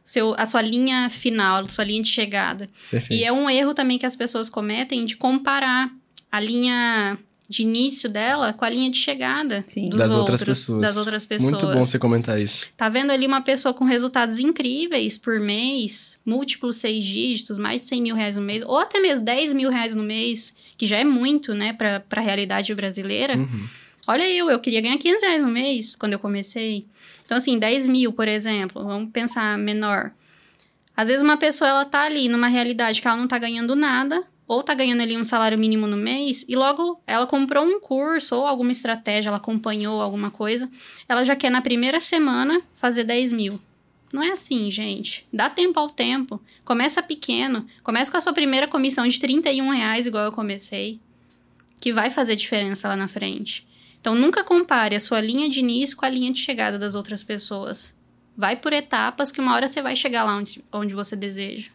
seu, a sua linha final, a sua linha de chegada. Perfeito. E é um erro também que as pessoas cometem de comparar a linha de início dela com a linha de chegada Sim. dos Das outras outros, pessoas. das outras pessoas. Muito bom você comentar isso. Tá vendo ali uma pessoa com resultados incríveis por mês, múltiplos seis dígitos, mais de 100 mil reais no mês, ou até mesmo 10 mil reais no mês, que já é muito, né, pra, pra realidade brasileira. Uhum. Olha eu, eu queria ganhar 500 reais no mês quando eu comecei. Então, assim, 10 mil, por exemplo, vamos pensar menor. Às vezes uma pessoa, ela tá ali numa realidade que ela não tá ganhando nada, ou tá ganhando ali um salário mínimo no mês, e logo ela comprou um curso ou alguma estratégia, ela acompanhou alguma coisa, ela já quer na primeira semana fazer 10 mil. Não é assim, gente. Dá tempo ao tempo. Começa pequeno. Começa com a sua primeira comissão de 31 reais, igual eu comecei. Que vai fazer diferença lá na frente. Então, nunca compare a sua linha de início com a linha de chegada das outras pessoas. Vai por etapas que uma hora você vai chegar lá onde, onde você deseja.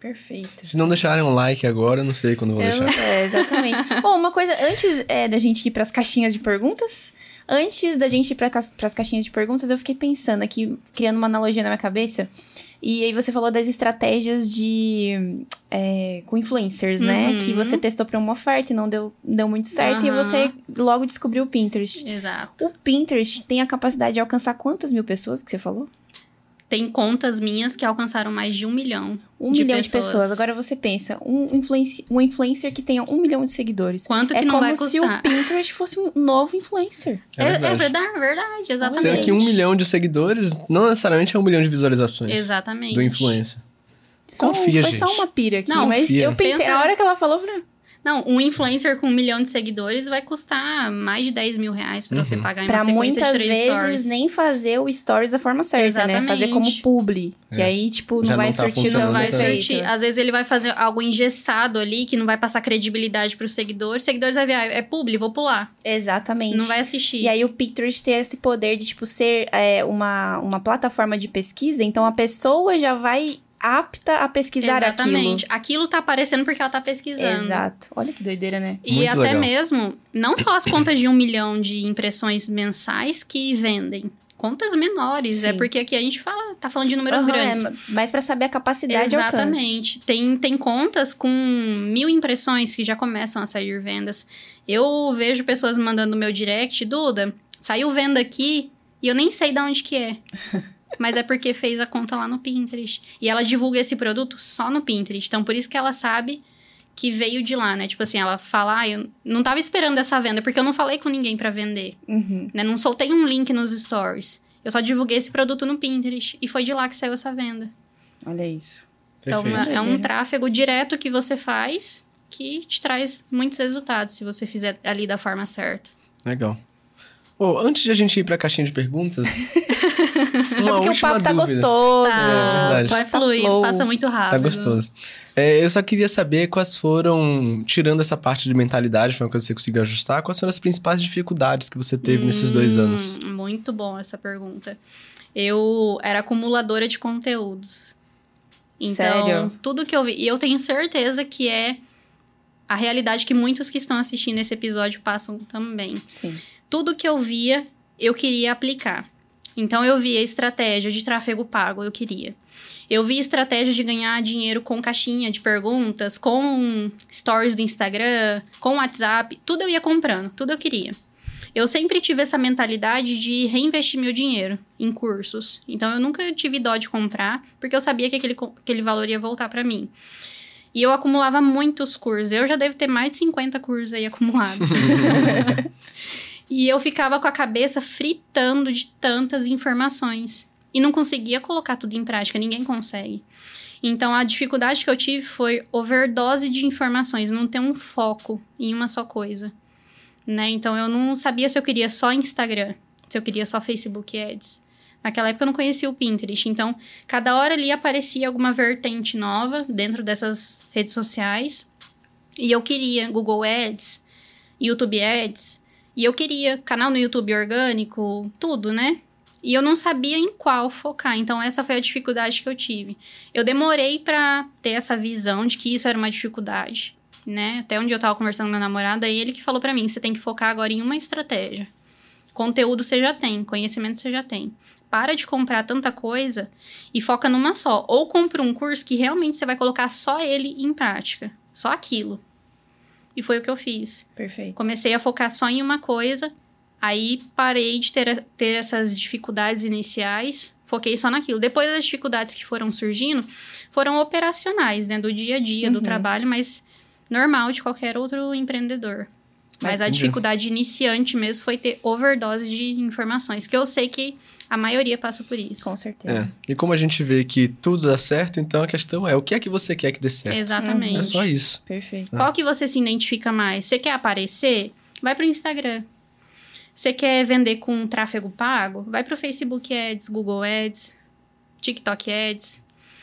Perfeito. Se não deixarem um like agora, eu não sei quando eu vou Eu- deixar. é, exatamente. Bom, uma coisa, antes é, da gente ir pras caixinhas de perguntas, antes da gente ir pra, cas- pras caixinhas de perguntas, eu fiquei pensando aqui, criando uma analogia na minha cabeça. E aí você falou das estratégias de. é, com influencers, né? Uhum. Que você testou pra uma oferta e não deu, deu muito certo. E Aham. você logo descobriu o Pinterest. Exato. O Pinterest tem a capacidade de alcançar quantas mil pessoas que você falou? Tem contas minhas que alcançaram mais de um milhão. Um de milhão de pessoas. Agora você pensa, um, influenci um influencer que tenha um milhão de seguidores. Quanto que é não como vai se custar? o Pinterest fosse um novo influencer. É, é verdade, verdade, exatamente. Sendo que um milhão de seguidores não necessariamente é um milhão de visualizações Exatamente. do influencer. Só- Confia, Foi gente. só uma pira aqui, Não, mas confia. eu pensei, Pensa- na hora que ela falou, eu falei, Não, um influencer com um milhão de seguidores vai custar mais de 10 mil reais pra você Uhum. pagar em pra uma sequência muitas de três vezes stories. nem fazer o stories da forma certa, né? Exatamente. Fazer como publi. Que É. aí, tipo, não Já vai não tá surtir Não vai tanto. surtir. Às vezes ele vai fazer algo engessado ali, que não vai passar credibilidade pros seguidores. Os seguidores vai ver, ah, é publi, vou pular. Exatamente. Não vai assistir. E aí o Pinterest tem esse poder de, tipo, ser é, uma, uma plataforma de pesquisa. Então, a pessoa já vai apta a pesquisar Exatamente. Aquilo. tá aparecendo porque ela tá pesquisando. aquilo. Exato. Olha que doideira, né? E Muito até legal. mesmo, não só as contas de um milhão de impressões mensais que vendem. Contas menores. É Sim. porque aqui a gente fala, tá falando de números Aham, grandes. É, mas pra saber a capacidade. Exatamente. Tem, tem contas com mil impressões que já começam a sair vendas. Eu vejo pessoas mandando no meu direct, Duda, saiu venda aqui e eu nem sei de onde que é. Mas é porque fez a conta lá no Pinterest. E ela divulga esse produto só no Pinterest. Então, por isso que ela sabe que veio de lá, né? Tipo assim, ela fala, ah, eu não tava esperando essa venda, porque eu não falei com ninguém pra vender, Uhum. né? Não soltei um link nos stories. Eu só divulguei esse produto no Pinterest. E foi de lá que saiu essa venda. Olha isso. Então, Perfeito. é- é um tráfego direto que você faz que te traz muitos resultados se você fizer ali da forma certa. Legal. Ô, antes de a gente ir pra caixinha de perguntas, É uma porque o última papo tá dúvida. gostoso. É verdade. vai Tá fluir, flow. passa muito rápido. Tá gostoso. É, eu só queria saber quais foram, tirando essa parte de mentalidade, foi uma coisa que você conseguiu ajustar, quais foram as principais dificuldades que você teve nesses dois Hum, anos? Muito bom essa pergunta. Eu era acumuladora de conteúdos. Então, Sério? tudo que eu vi. E eu tenho certeza que é a realidade que muitos que estão assistindo esse episódio passam também. Sim. Tudo que eu via, eu queria aplicar. Então eu via estratégia de tráfego pago, eu queria. Eu via estratégia de ganhar dinheiro com caixinha de perguntas, com stories do Instagram, com WhatsApp, tudo eu ia comprando, tudo eu queria. Eu sempre tive essa mentalidade de reinvestir meu dinheiro em cursos. Então eu nunca tive dó de comprar, porque eu sabia que aquele, aquele valor ia voltar para mim. E eu acumulava muitos cursos. Eu já devo ter mais de 50 cursos aí acumulados. E eu ficava com a cabeça fritando de tantas informações. E não conseguia colocar tudo em prática, ninguém consegue. Então a dificuldade que eu tive foi overdose de informações, não ter um foco em uma só coisa. Né? Então eu não sabia se eu queria só Instagram, se eu queria só Facebook Ads. Naquela época eu não conhecia o Pinterest, então cada hora ali aparecia alguma vertente nova dentro dessas redes sociais. E eu queria Google Ads, YouTube Ads, e eu queria canal no YouTube orgânico, tudo, né? E eu não sabia em qual focar. Então essa foi a dificuldade que eu tive. Eu demorei pra ter essa visão de que isso era uma dificuldade, né? Até onde eu tava conversando com meu namorado, ele que falou pra mim, você tem que focar agora em uma estratégia. Conteúdo você já tem, conhecimento você já tem. Para de comprar tanta coisa e foca numa só. Ou compra um curso que realmente você vai colocar só ele em prática. Só aquilo. E foi o que eu fiz. Perfeito. Comecei a focar só em uma coisa, aí parei de ter, ter essas dificuldades iniciais, foquei só naquilo. Depois as dificuldades que foram surgindo foram operacionais, né, do dia a dia, do Uhum. trabalho, mas normal de qualquer outro empreendedor. Mas a Entendi. dificuldade iniciante mesmo foi ter overdose de informações, que eu sei que a maioria passa por isso. Com certeza. É. E como a gente vê que tudo dá certo, então a questão é o que é que você quer que dê certo? Exatamente. É só isso. Perfeito. Qual que você se identifica mais? Você quer aparecer? Vai pro Instagram. Você quer vender com tráfego pago? Vai pro Facebook Ads, Google Ads, TikTok Ads.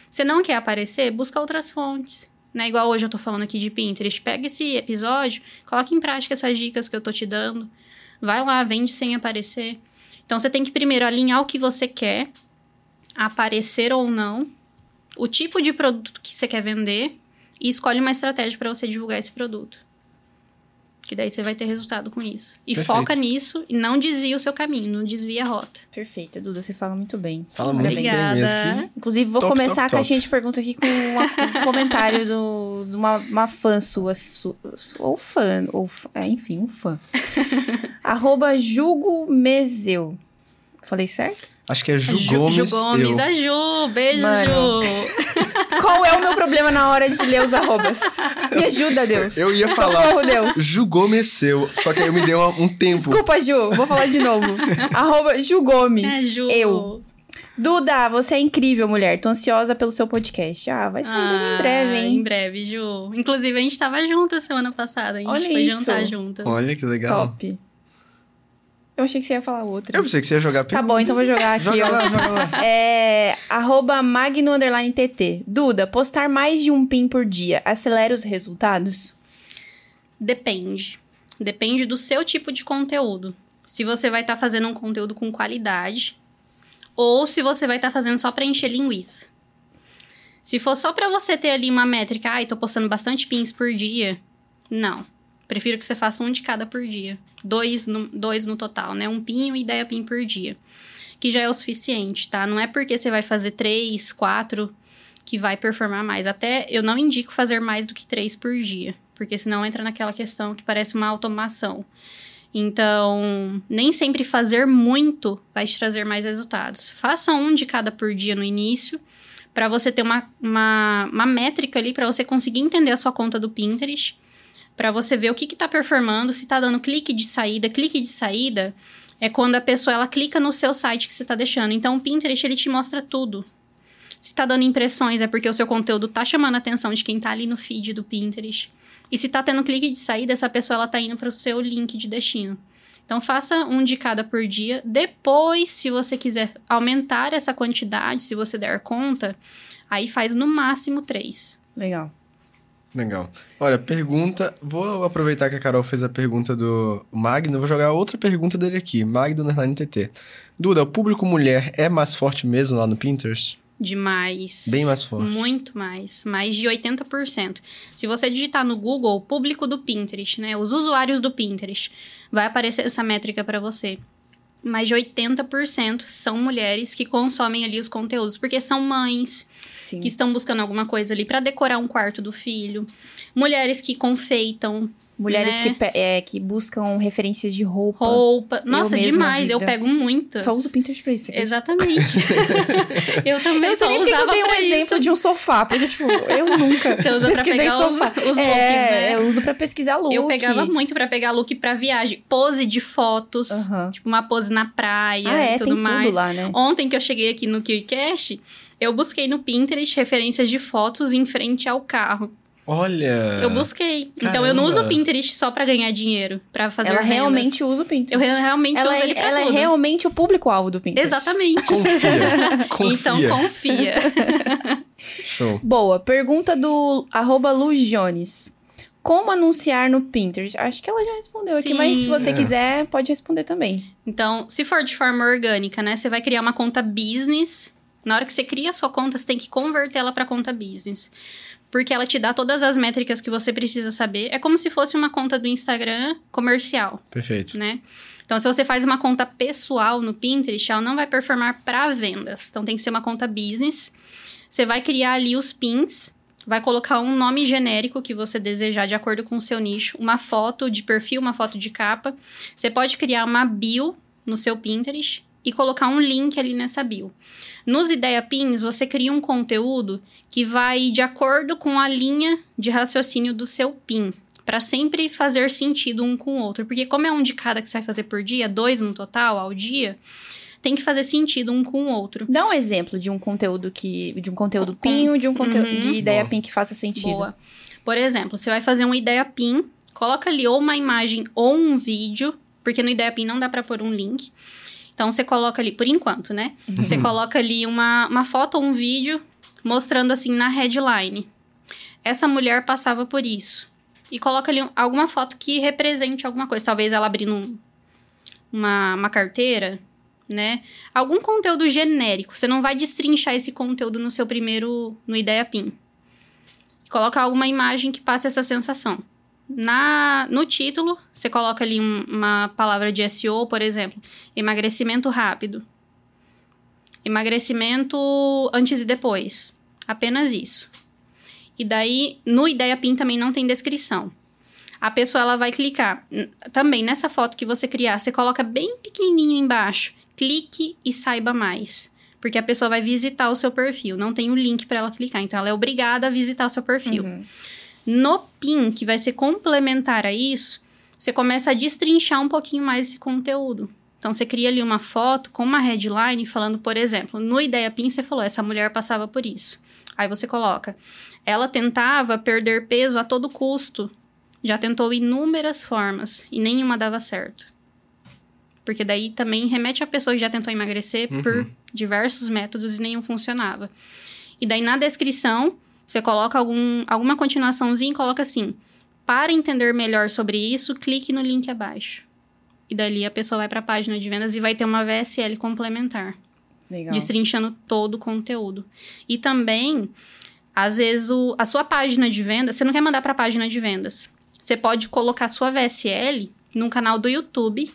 Você não quer aparecer? Busca outras fontes. Né? Igual hoje eu tô falando aqui de Pinterest. Pega esse episódio, coloca em prática essas dicas que eu tô te dando. Vai lá, vende sem aparecer. Então você tem que primeiro alinhar o que você quer, aparecer ou não, o tipo de produto que você quer vender e escolhe uma estratégia para você divulgar esse produto. Que daí você vai ter resultado com isso. E Perfeito. foca nisso e não desvia o seu caminho, não desvia a rota. Perfeita, Duda, você fala muito bem. Fala muito bem Obrigada. mesmo. que- Inclusive, vou Top, começar top, a caixinha de perguntas aqui com uma- um comentário do- de uma, uma fã sua, su- ou fã, ou é, enfim, um fã. Arroba Jugo Meseu. Falei certo? Acho que é Ju, Ju, Gomes. Ju Gomes, eu. a Ju, beijo, Mano. Ju. Qual é o meu problema na hora de ler os arrobas? Me ajuda, Deus. Eu ia falar. Socorro, Deus. Ju Gomes seu. Só que aí eu me dei uma- um tempo. Desculpa, Ju. Vou falar de novo. Arroba Ju Gomes. É, Ju. Eu. Duda, você é incrível, mulher. Tô ansiosa pelo seu podcast. Ah, vai sair Ah, em breve, Em hein? breve, Ju. Inclusive, a gente tava junto a semana passada. A gente Olha foi isso. jantar juntas. Olha que legal. Top. Eu achei que você ia falar outra. Eu pensei que você ia jogar Tá bom, então vou jogar aqui, Joga ó. lá, joga lá. É, arroba magno underline TT. Duda, postar mais de um PIN por dia acelera os resultados? Depende. Depende do seu tipo de conteúdo. Se você vai estar fazendo um conteúdo com qualidade ou se você vai estar fazendo só pra encher linguiça. Se for só pra você ter ali uma métrica, ai, tô postando bastante pins por dia, não. Prefiro que você faça um de cada por dia. Dois no, dois no total, né? Um pin e uma ideia pin por dia. Que já é o suficiente, tá? Não é porque você vai fazer três, quatro que vai performar mais. Até eu não indico fazer mais do que três por dia, porque senão entra naquela questão que parece uma automação. Então, nem sempre fazer muito vai te trazer mais resultados. Faça um de cada por dia no início, para você ter uma, uma, uma métrica ali, para você conseguir entender a sua conta do Pinterest, para você ver o que está performando, se está dando clique de saída. Clique de saída é quando a pessoa ela clica no seu site que você está deixando. Então, o Pinterest ele te mostra tudo. Se tá dando impressões, é porque o seu conteúdo tá chamando a atenção de quem tá ali no feed do Pinterest. E se tá tendo clique de saída, essa pessoa ela tá indo para o seu link de destino. Então faça um de cada por dia. Depois, se você quiser aumentar essa quantidade, se você der conta, aí faz no máximo três. Legal. Legal. Olha, pergunta. Vou aproveitar que a Carol fez a pergunta do Magno, vou jogar outra pergunta dele aqui. Magno Underline TT. Duda, o público mulher é mais forte mesmo lá no Pinterest? Demais. Bem mais forte. Muito mais. Mais de 80%. Se você digitar no Google público do Pinterest, né? Os usuários do Pinterest, vai aparecer essa métrica para você. Mais de 80% são mulheres que consomem ali os conteúdos, porque são mães Sim. que estão buscando alguma coisa ali para decorar um quarto do filho, mulheres que confeitam Mulheres né? que, é, que buscam referências de roupa. roupa. Nossa, mesma demais. Eu pego muitas. Só uso Pinterest pra isso. Exatamente. eu também Eu só nem que eu usava dei um pra exemplo isso. de um sofá. Porque, tipo, eu nunca Você usa pra pesquisei pegar sofá. os, os looks, é, né? eu uso pra pesquisar look. Eu pegava muito pra pegar look pra viagem. Pose de fotos. Aham. Tipo, uma pose na praia Ah, é, e tudo mais. tudo lá, né? Ontem que eu cheguei aqui no KiwiCast, eu busquei no Pinterest referências de fotos em frente ao carro. Olha. Eu busquei. Então eu não uso o Caramba. Pinterest só pra ganhar dinheiro, pra fazer Ela vendas. realmente usa o Eu Pinterest. re- realmente ela uso é, ele pra ela é tudo. realmente o público-alvo do Pinterest. Exatamente. Confia. Confia. Então confia. Show. Boa. Pergunta do arroba Lu Jones. Como anunciar no Pinterest? Acho que ela já respondeu aqui, Sim. mas se você É. quiser, pode responder também. Então, se for de forma orgânica, né? Você vai criar uma conta business. Na hora que você cria a sua conta, você tem que convertê-la para conta business. Porque ela te dá todas as métricas que você precisa saber. É como se fosse uma conta do Instagram comercial, Perfeito. né? Então, se você faz uma conta pessoal no Pinterest, ela não vai performar para vendas. Então, tem que ser uma conta business. Você vai criar ali os pins, vai colocar um nome genérico que você desejar de acordo com o seu nicho, uma foto de perfil, uma foto de capa. Você pode criar uma bio no seu Pinterest e colocar um link ali nessa bio. Nos Ideia Pins, você cria um conteúdo que vai de acordo com a linha de raciocínio do seu pin, para sempre fazer sentido um com o outro, porque como é um de cada que você vai fazer por dia, dois no total ao dia, tem que fazer sentido um com o outro. Dá um exemplo de um conteúdo que. De um conteúdo Com- PIN, de um conteúdo Uhum. de ideia Boa. PIN que faça sentido. Boa. Por exemplo, você vai fazer uma ideia PIN, coloca ali ou uma imagem ou um vídeo, porque no ideia PIN não dá para pôr um link. Então você coloca ali, por enquanto, né? Você coloca ali uma, uma foto ou um vídeo mostrando assim na headline. Essa mulher passava por isso. E coloca ali alguma foto que represente alguma coisa. Talvez ela abrindo um- uma, uma carteira, né? Algum conteúdo genérico. Você não vai destrinchar esse conteúdo no seu primeiro, no Ideia Pin. Coloca alguma imagem que passe essa sensação. Na, no título, você coloca ali um, uma palavra de SEO, por exemplo, emagrecimento rápido. Emagrecimento antes e depois. Apenas isso. E daí, no Ideia Pin também não tem descrição. A pessoa ela vai clicar. Também nessa foto que você criar, você coloca bem pequenininho embaixo. Clique e saiba mais. Porque a pessoa vai visitar o seu perfil. Não tem o link para ela clicar. Então, ela é obrigada a visitar o seu perfil. Uhum. No PIN, que vai ser complementar a isso, você começa a destrinchar um pouquinho mais esse conteúdo. Então, você cria ali uma foto com uma headline falando, por exemplo, no Ideia PIN você falou, essa mulher passava por isso. Aí você coloca, ela tentava perder peso a todo custo. Já tentou inúmeras formas e nenhuma dava certo. Porque daí também remete a pessoa que já tentou emagrecer uhum. por diversos métodos e nenhum funcionava. E daí na descrição, você coloca algum, alguma continuaçãozinha e coloca assim: para entender melhor sobre isso, clique no link abaixo. E dali a pessoa vai para a página de vendas e vai ter uma VSL complementar. Legal. Destrinchando todo o conteúdo. E também, às vezes, o, a sua página de vendas, você não quer mandar para a página de vendas. Você pode colocar sua VSL num canal do YouTube,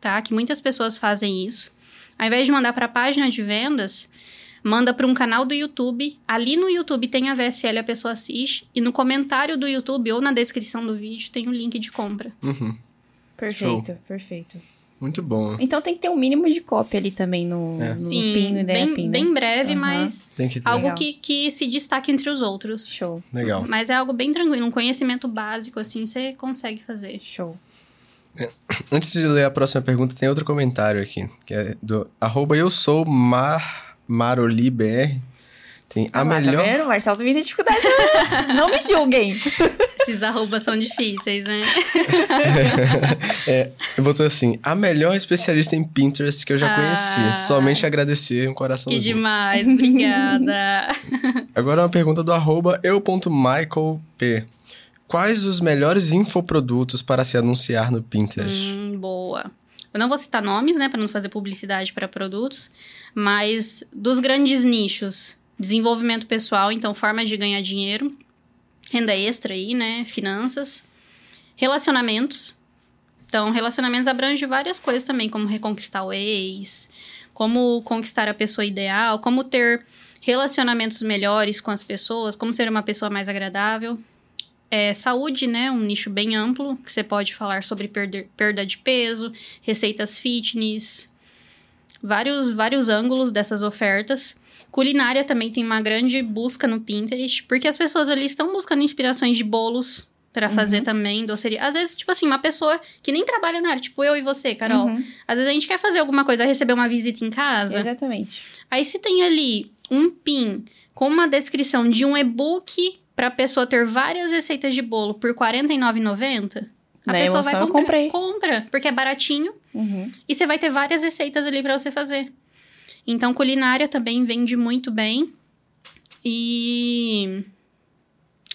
tá? Que muitas pessoas fazem isso. Ao invés de mandar para a página de vendas, manda para um canal do YouTube. Ali no YouTube tem a VSL, a pessoa assiste. E no comentário do YouTube ou na descrição do vídeo tem o um link de compra. Uhum. Perfeito, Show. perfeito. Muito bom. Então tem que ter um mínimo de cópia ali também no, é. no Sim, PIN, no bem, PIN, né? bem breve, uhum. mas algo que, que se destaque entre os outros. Show. Legal. Mas é algo bem tranquilo, um conhecimento básico, assim, você consegue fazer. Show. É, antes de ler a próxima pergunta, tem outro comentário aqui, que é do arroba eu sou Mar, MaroliBR. Tem a ah, melhor. Tá vendo? O Marcelo tem dificuldade. não me julguem. Esses arrobas são difíceis, né? é, eu botou assim: a melhor especialista em Pinterest que eu já ah, conheci. Somente agradecer um coração. Que demais, obrigada. Agora uma pergunta do arroba eu.michaelp. Quais os melhores infoprodutos para se anunciar no Pinterest? Hum, boa. Eu não vou citar nomes, né, para não fazer publicidade para produtos, mas dos grandes nichos, desenvolvimento pessoal, então formas de ganhar dinheiro, renda extra aí, né, finanças, relacionamentos. Então, relacionamentos abrange várias coisas também, como reconquistar o ex, como conquistar a pessoa ideal, como ter relacionamentos melhores com as pessoas, como ser uma pessoa mais agradável é, saúde, né? Um nicho bem amplo, que você pode falar sobre perder, perda de peso, receitas fitness, vários, vários ângulos dessas ofertas. Culinária também tem uma grande busca no Pinterest, porque as pessoas ali estão buscando inspirações de bolos para fazer uhum. também doceria. Às vezes, tipo assim, uma pessoa que nem trabalha na área, tipo eu e você, Carol. Uhum. Às vezes a gente quer fazer alguma coisa, receber uma visita em casa. Exatamente. Aí se tem ali um pin com uma descrição de um e-book para a pessoa ter várias receitas de bolo por R$ 49,90, a Na pessoa vai comprar. Eu comprei. Compra, porque é baratinho. Uhum. E você vai ter várias receitas ali para você fazer. Então, culinária também vende muito bem. E.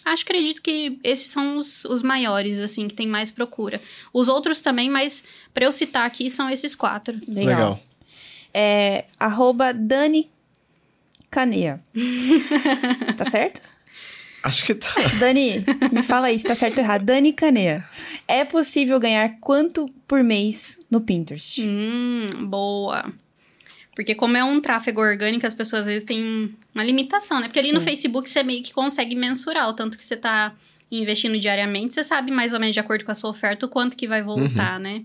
Acho, acredito que esses são os, os maiores, assim, que tem mais procura. Os outros também, mas para eu citar aqui, são esses quatro. Legal. Legal. É, arroba Dani Canea. tá certo? Acho que tá. Dani, me fala aí se tá certo ou errado. Dani Canea. É possível ganhar quanto por mês no Pinterest? Hum, boa. Porque como é um tráfego orgânico, as pessoas às vezes têm uma limitação, né? Porque ali Sim. no Facebook você meio que consegue mensurar o tanto que você tá investindo diariamente, você sabe mais ou menos de acordo com a sua oferta o quanto que vai voltar, uhum. né?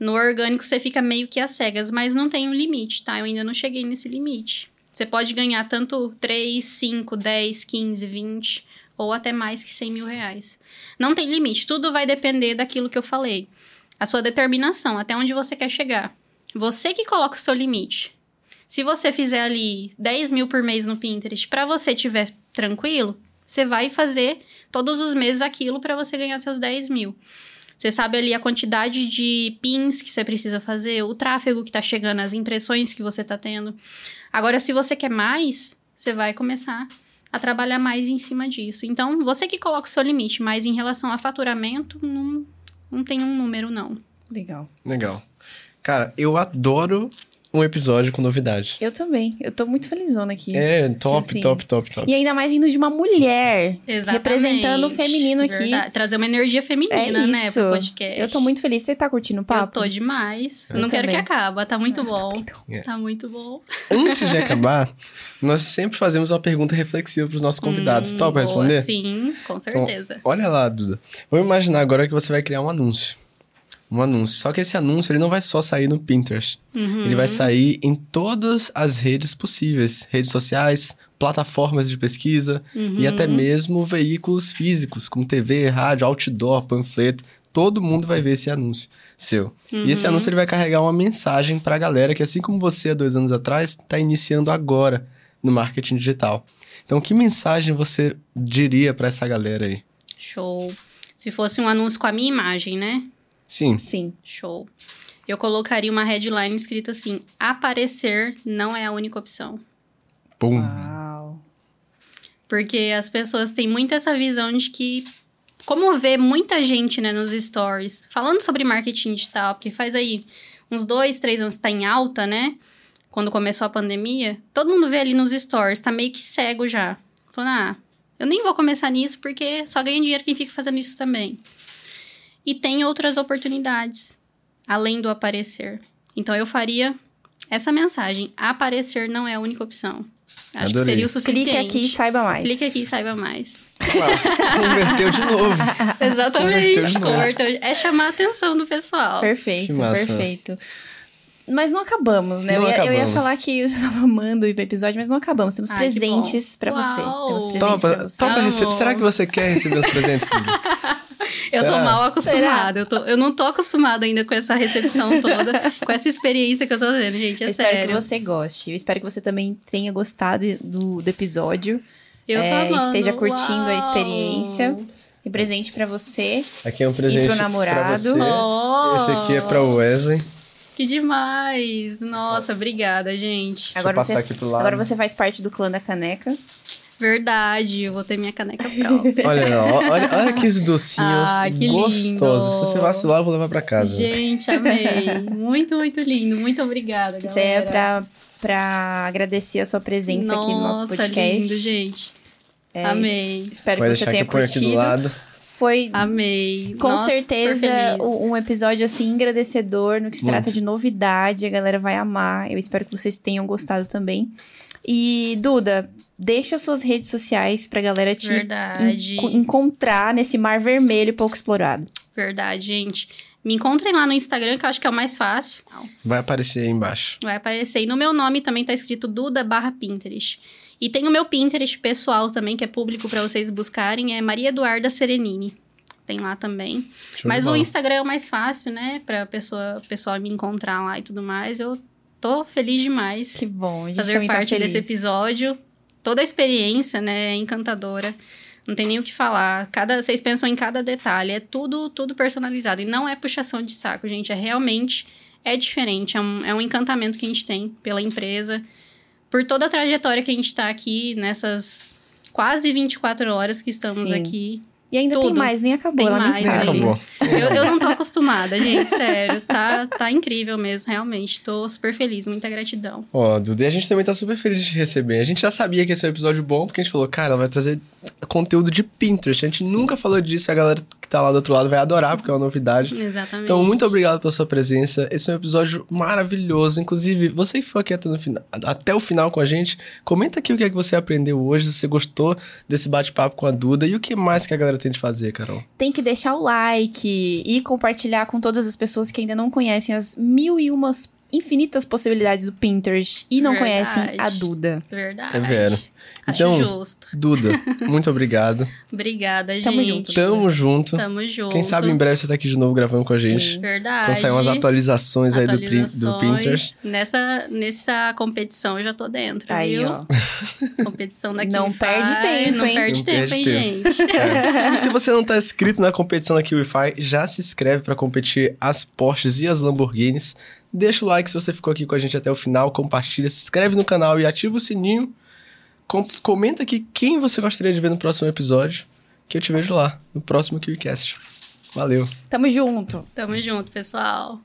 No orgânico você fica meio que às cegas, mas não tem um limite, tá? Eu ainda não cheguei nesse limite. Você pode ganhar tanto 3, 5, 10, 15, 20 ou até mais que 100 mil reais. Não tem limite, tudo vai depender daquilo que eu falei. A sua determinação, até onde você quer chegar. Você que coloca o seu limite. Se você fizer ali 10 mil por mês no Pinterest, para você estiver tranquilo, você vai fazer todos os meses aquilo para você ganhar seus 10 mil. Você sabe ali a quantidade de pins que você precisa fazer, o tráfego que está chegando, as impressões que você está tendo. Agora, se você quer mais, você vai começar a trabalhar mais em cima disso. Então, você que coloca o seu limite, mas em relação a faturamento, não, não tem um número, não. Legal. Legal. Cara, eu adoro um episódio com novidade. Eu também. Eu tô muito felizona aqui. É, top, Assim. top, top, top. E ainda mais vindo de uma mulher. Exatamente. Representando o feminino aqui. Verdade. Trazer uma energia feminina, É né, pro podcast. Eu tô muito feliz. Você tá curtindo o papo? Eu tô demais. Eu não quero também. que acabe. Tá muito bom. É. Tá muito bom. Antes de acabar, nós sempre fazemos uma pergunta reflexiva pros nossos convidados. Hum, Topa responder? Sim, com certeza. Olha lá, Duda. Vamos imaginar agora que você vai criar um anúncio. Um anúncio. Só que esse anúncio ele não vai só sair no Pinterest. Uhum. Ele vai sair em todas as redes possíveis. Redes sociais, plataformas de pesquisa Uhum. e até mesmo veículos físicos, como TV, rádio, outdoor, panfleto. Todo mundo vai ver esse anúncio seu. E esse Uhum. anúncio ele vai carregar uma mensagem para a galera que, assim como você há dois anos atrás, está iniciando agora no marketing digital. Então, que mensagem você diria para essa galera aí? Show. Se fosse um anúncio com a minha imagem, né? Sim, Sim. Show. Eu colocaria uma headline escrita assim: aparecer não é a única opção. pum. Uau. Porque as pessoas têm muito essa visão de que, como vê muita gente né, nos stories falando sobre marketing digital, porque faz aí uns dois, três anos tá em alta, né? Quando começou a pandemia, todo mundo vê ali nos stories, tá meio que cego já. Falando, ah, eu nem vou começar nisso porque só ganha dinheiro quem fica fazendo isso também. E tem outras oportunidades, além do aparecer. Então eu faria essa mensagem: aparecer não é a única opção. Acho Adorei. que seria o suficiente. Clique aqui e saiba mais. Clique aqui e saiba mais. Converteu de novo. Exatamente. Converteu de novo. Converteu- É chamar a atenção do pessoal. Perfeito, perfeito. Mas não acabamos, né? Não eu, ia, eu ia acabamos. falar que eu estava amando ir pro episódio, mas não acabamos. Temos Ai, que presentes pra você. Temos presentes Topa, pra você. topa receber. Será que você quer receber os presentes? Eu tô Será? mal acostumada. Eu, tô- eu não tô acostumada ainda com essa recepção toda, com essa experiência que eu tô tendo, gente. É eu espero sério. que você goste. Eu espero que você também tenha gostado do, do episódio. Eu tô é, amando. esteja curtindo a Uau. experiência. E presente pra você. Aqui é um presente pro namorado. pra você. Oh, Esse aqui é pra Wesley. Que demais! Nossa, obrigada, gente. Agora passar você, aqui pro lado. agora você faz parte do clã da caneca. Verdade, eu vou ter minha caneca própria. Olha, olha, olha que docinhos Ah, que gostosos. lindo. Se você vacilar, eu vou levar pra casa. Gente, amei. Muito, muito lindo. Muito obrigada, galera. Isso é pra, pra agradecer a sua presença aqui no nosso Nossa, podcast. lindo, gente. É, Amei. Espero Pode que você que tenha do curtido. Foi Amei. com Nossa, certeza um episódio assim engrandecedor no que se Muito. trata de novidade. A galera vai amar. Eu espero que vocês tenham gostado também. E Duda, deixa suas redes sociais pra galera te enco- encontrar nesse mar vermelho pouco explorado. Verdade, gente. Me encontrem lá no Instagram, que eu acho que é o mais fácil. Vai aparecer aí embaixo. Vai aparecer. E no meu nome também tá escrito Duda barra Pinterest. E tem o meu Pinterest pessoal também, que é público pra vocês buscarem. É Maria Eduarda Serenini. Tem lá também. Show Mas o. Instagram é o mais fácil, né? Pra pessoa, pessoal me encontrar lá e tudo mais. Eu tô feliz demais. Que bom, a gente fazer tá parte feliz. desse episódio. Toda a experiência, né, é encantadora. Não tem nem o que falar. Cada, vocês pensam em cada detalhe. É tudo, tudo personalizado. E não é puxação de saco, gente. É realmente é diferente. É um, é um encantamento que a gente tem pela empresa. Por toda a trajetória que a gente tá aqui nessas quase 24 horas que estamos Sim. aqui. E ainda tem Tudo. mais, nem acabou. Tem ela mais, nem acabou. Eu, eu não tô acostumada, gente, sério. Tá, tá incrível mesmo, realmente. Tô super feliz, muita gratidão. Ó, Duda, e a gente também tá super feliz de te receber. A gente já sabia que esse é um episódio bom, porque a gente falou, cara, ela vai trazer conteúdo de Pinterest. A gente nunca falou disso e a galera que tá lá do outro lado vai adorar, porque é uma novidade. Exatamente. Então, muito obrigado pela sua presença. Esse é um episódio maravilhoso. Inclusive, você que ficou aqui até, no final, até o final com a gente, comenta aqui o que é que você aprendeu hoje, se você gostou desse bate-papo com a Duda e o que mais que a galera tem de fazer, Carol. Tem que deixar o like e compartilhar com todas as pessoas que ainda não conhecem as mil e umas infinitas possibilidades do Pinterest e não Verdade. conhecem a Duda. Verdade. É vero. Acho Então, justo. Duda, muito obrigado. Obrigada, gente. Tamo junto. Tamo junto. Tamo junto. Quem sabe em breve você tá aqui de novo gravando com a gente. Sim. Verdade. Quando sair umas atualizações aí do, do Atualizações. Pinterest. Nessa, nessa competição eu já tô dentro, Aí, viu? ó. Competição daqui. Não perde tempo, Não hein? perde Não tempo, perde hein, tempo. gente? É. E se você não tá inscrito na competição da Kiwify, já se inscreve pra competir as Porsches e as Lamborghinis. Deixa o like se você ficou aqui com a gente até o final, compartilha, se inscreve no canal e ativa o sininho. Com- comenta aqui quem você gostaria de ver no próximo episódio, que eu te vejo lá, no próximo KiwiCast. Valeu! Tamo junto. Tamo junto, pessoal.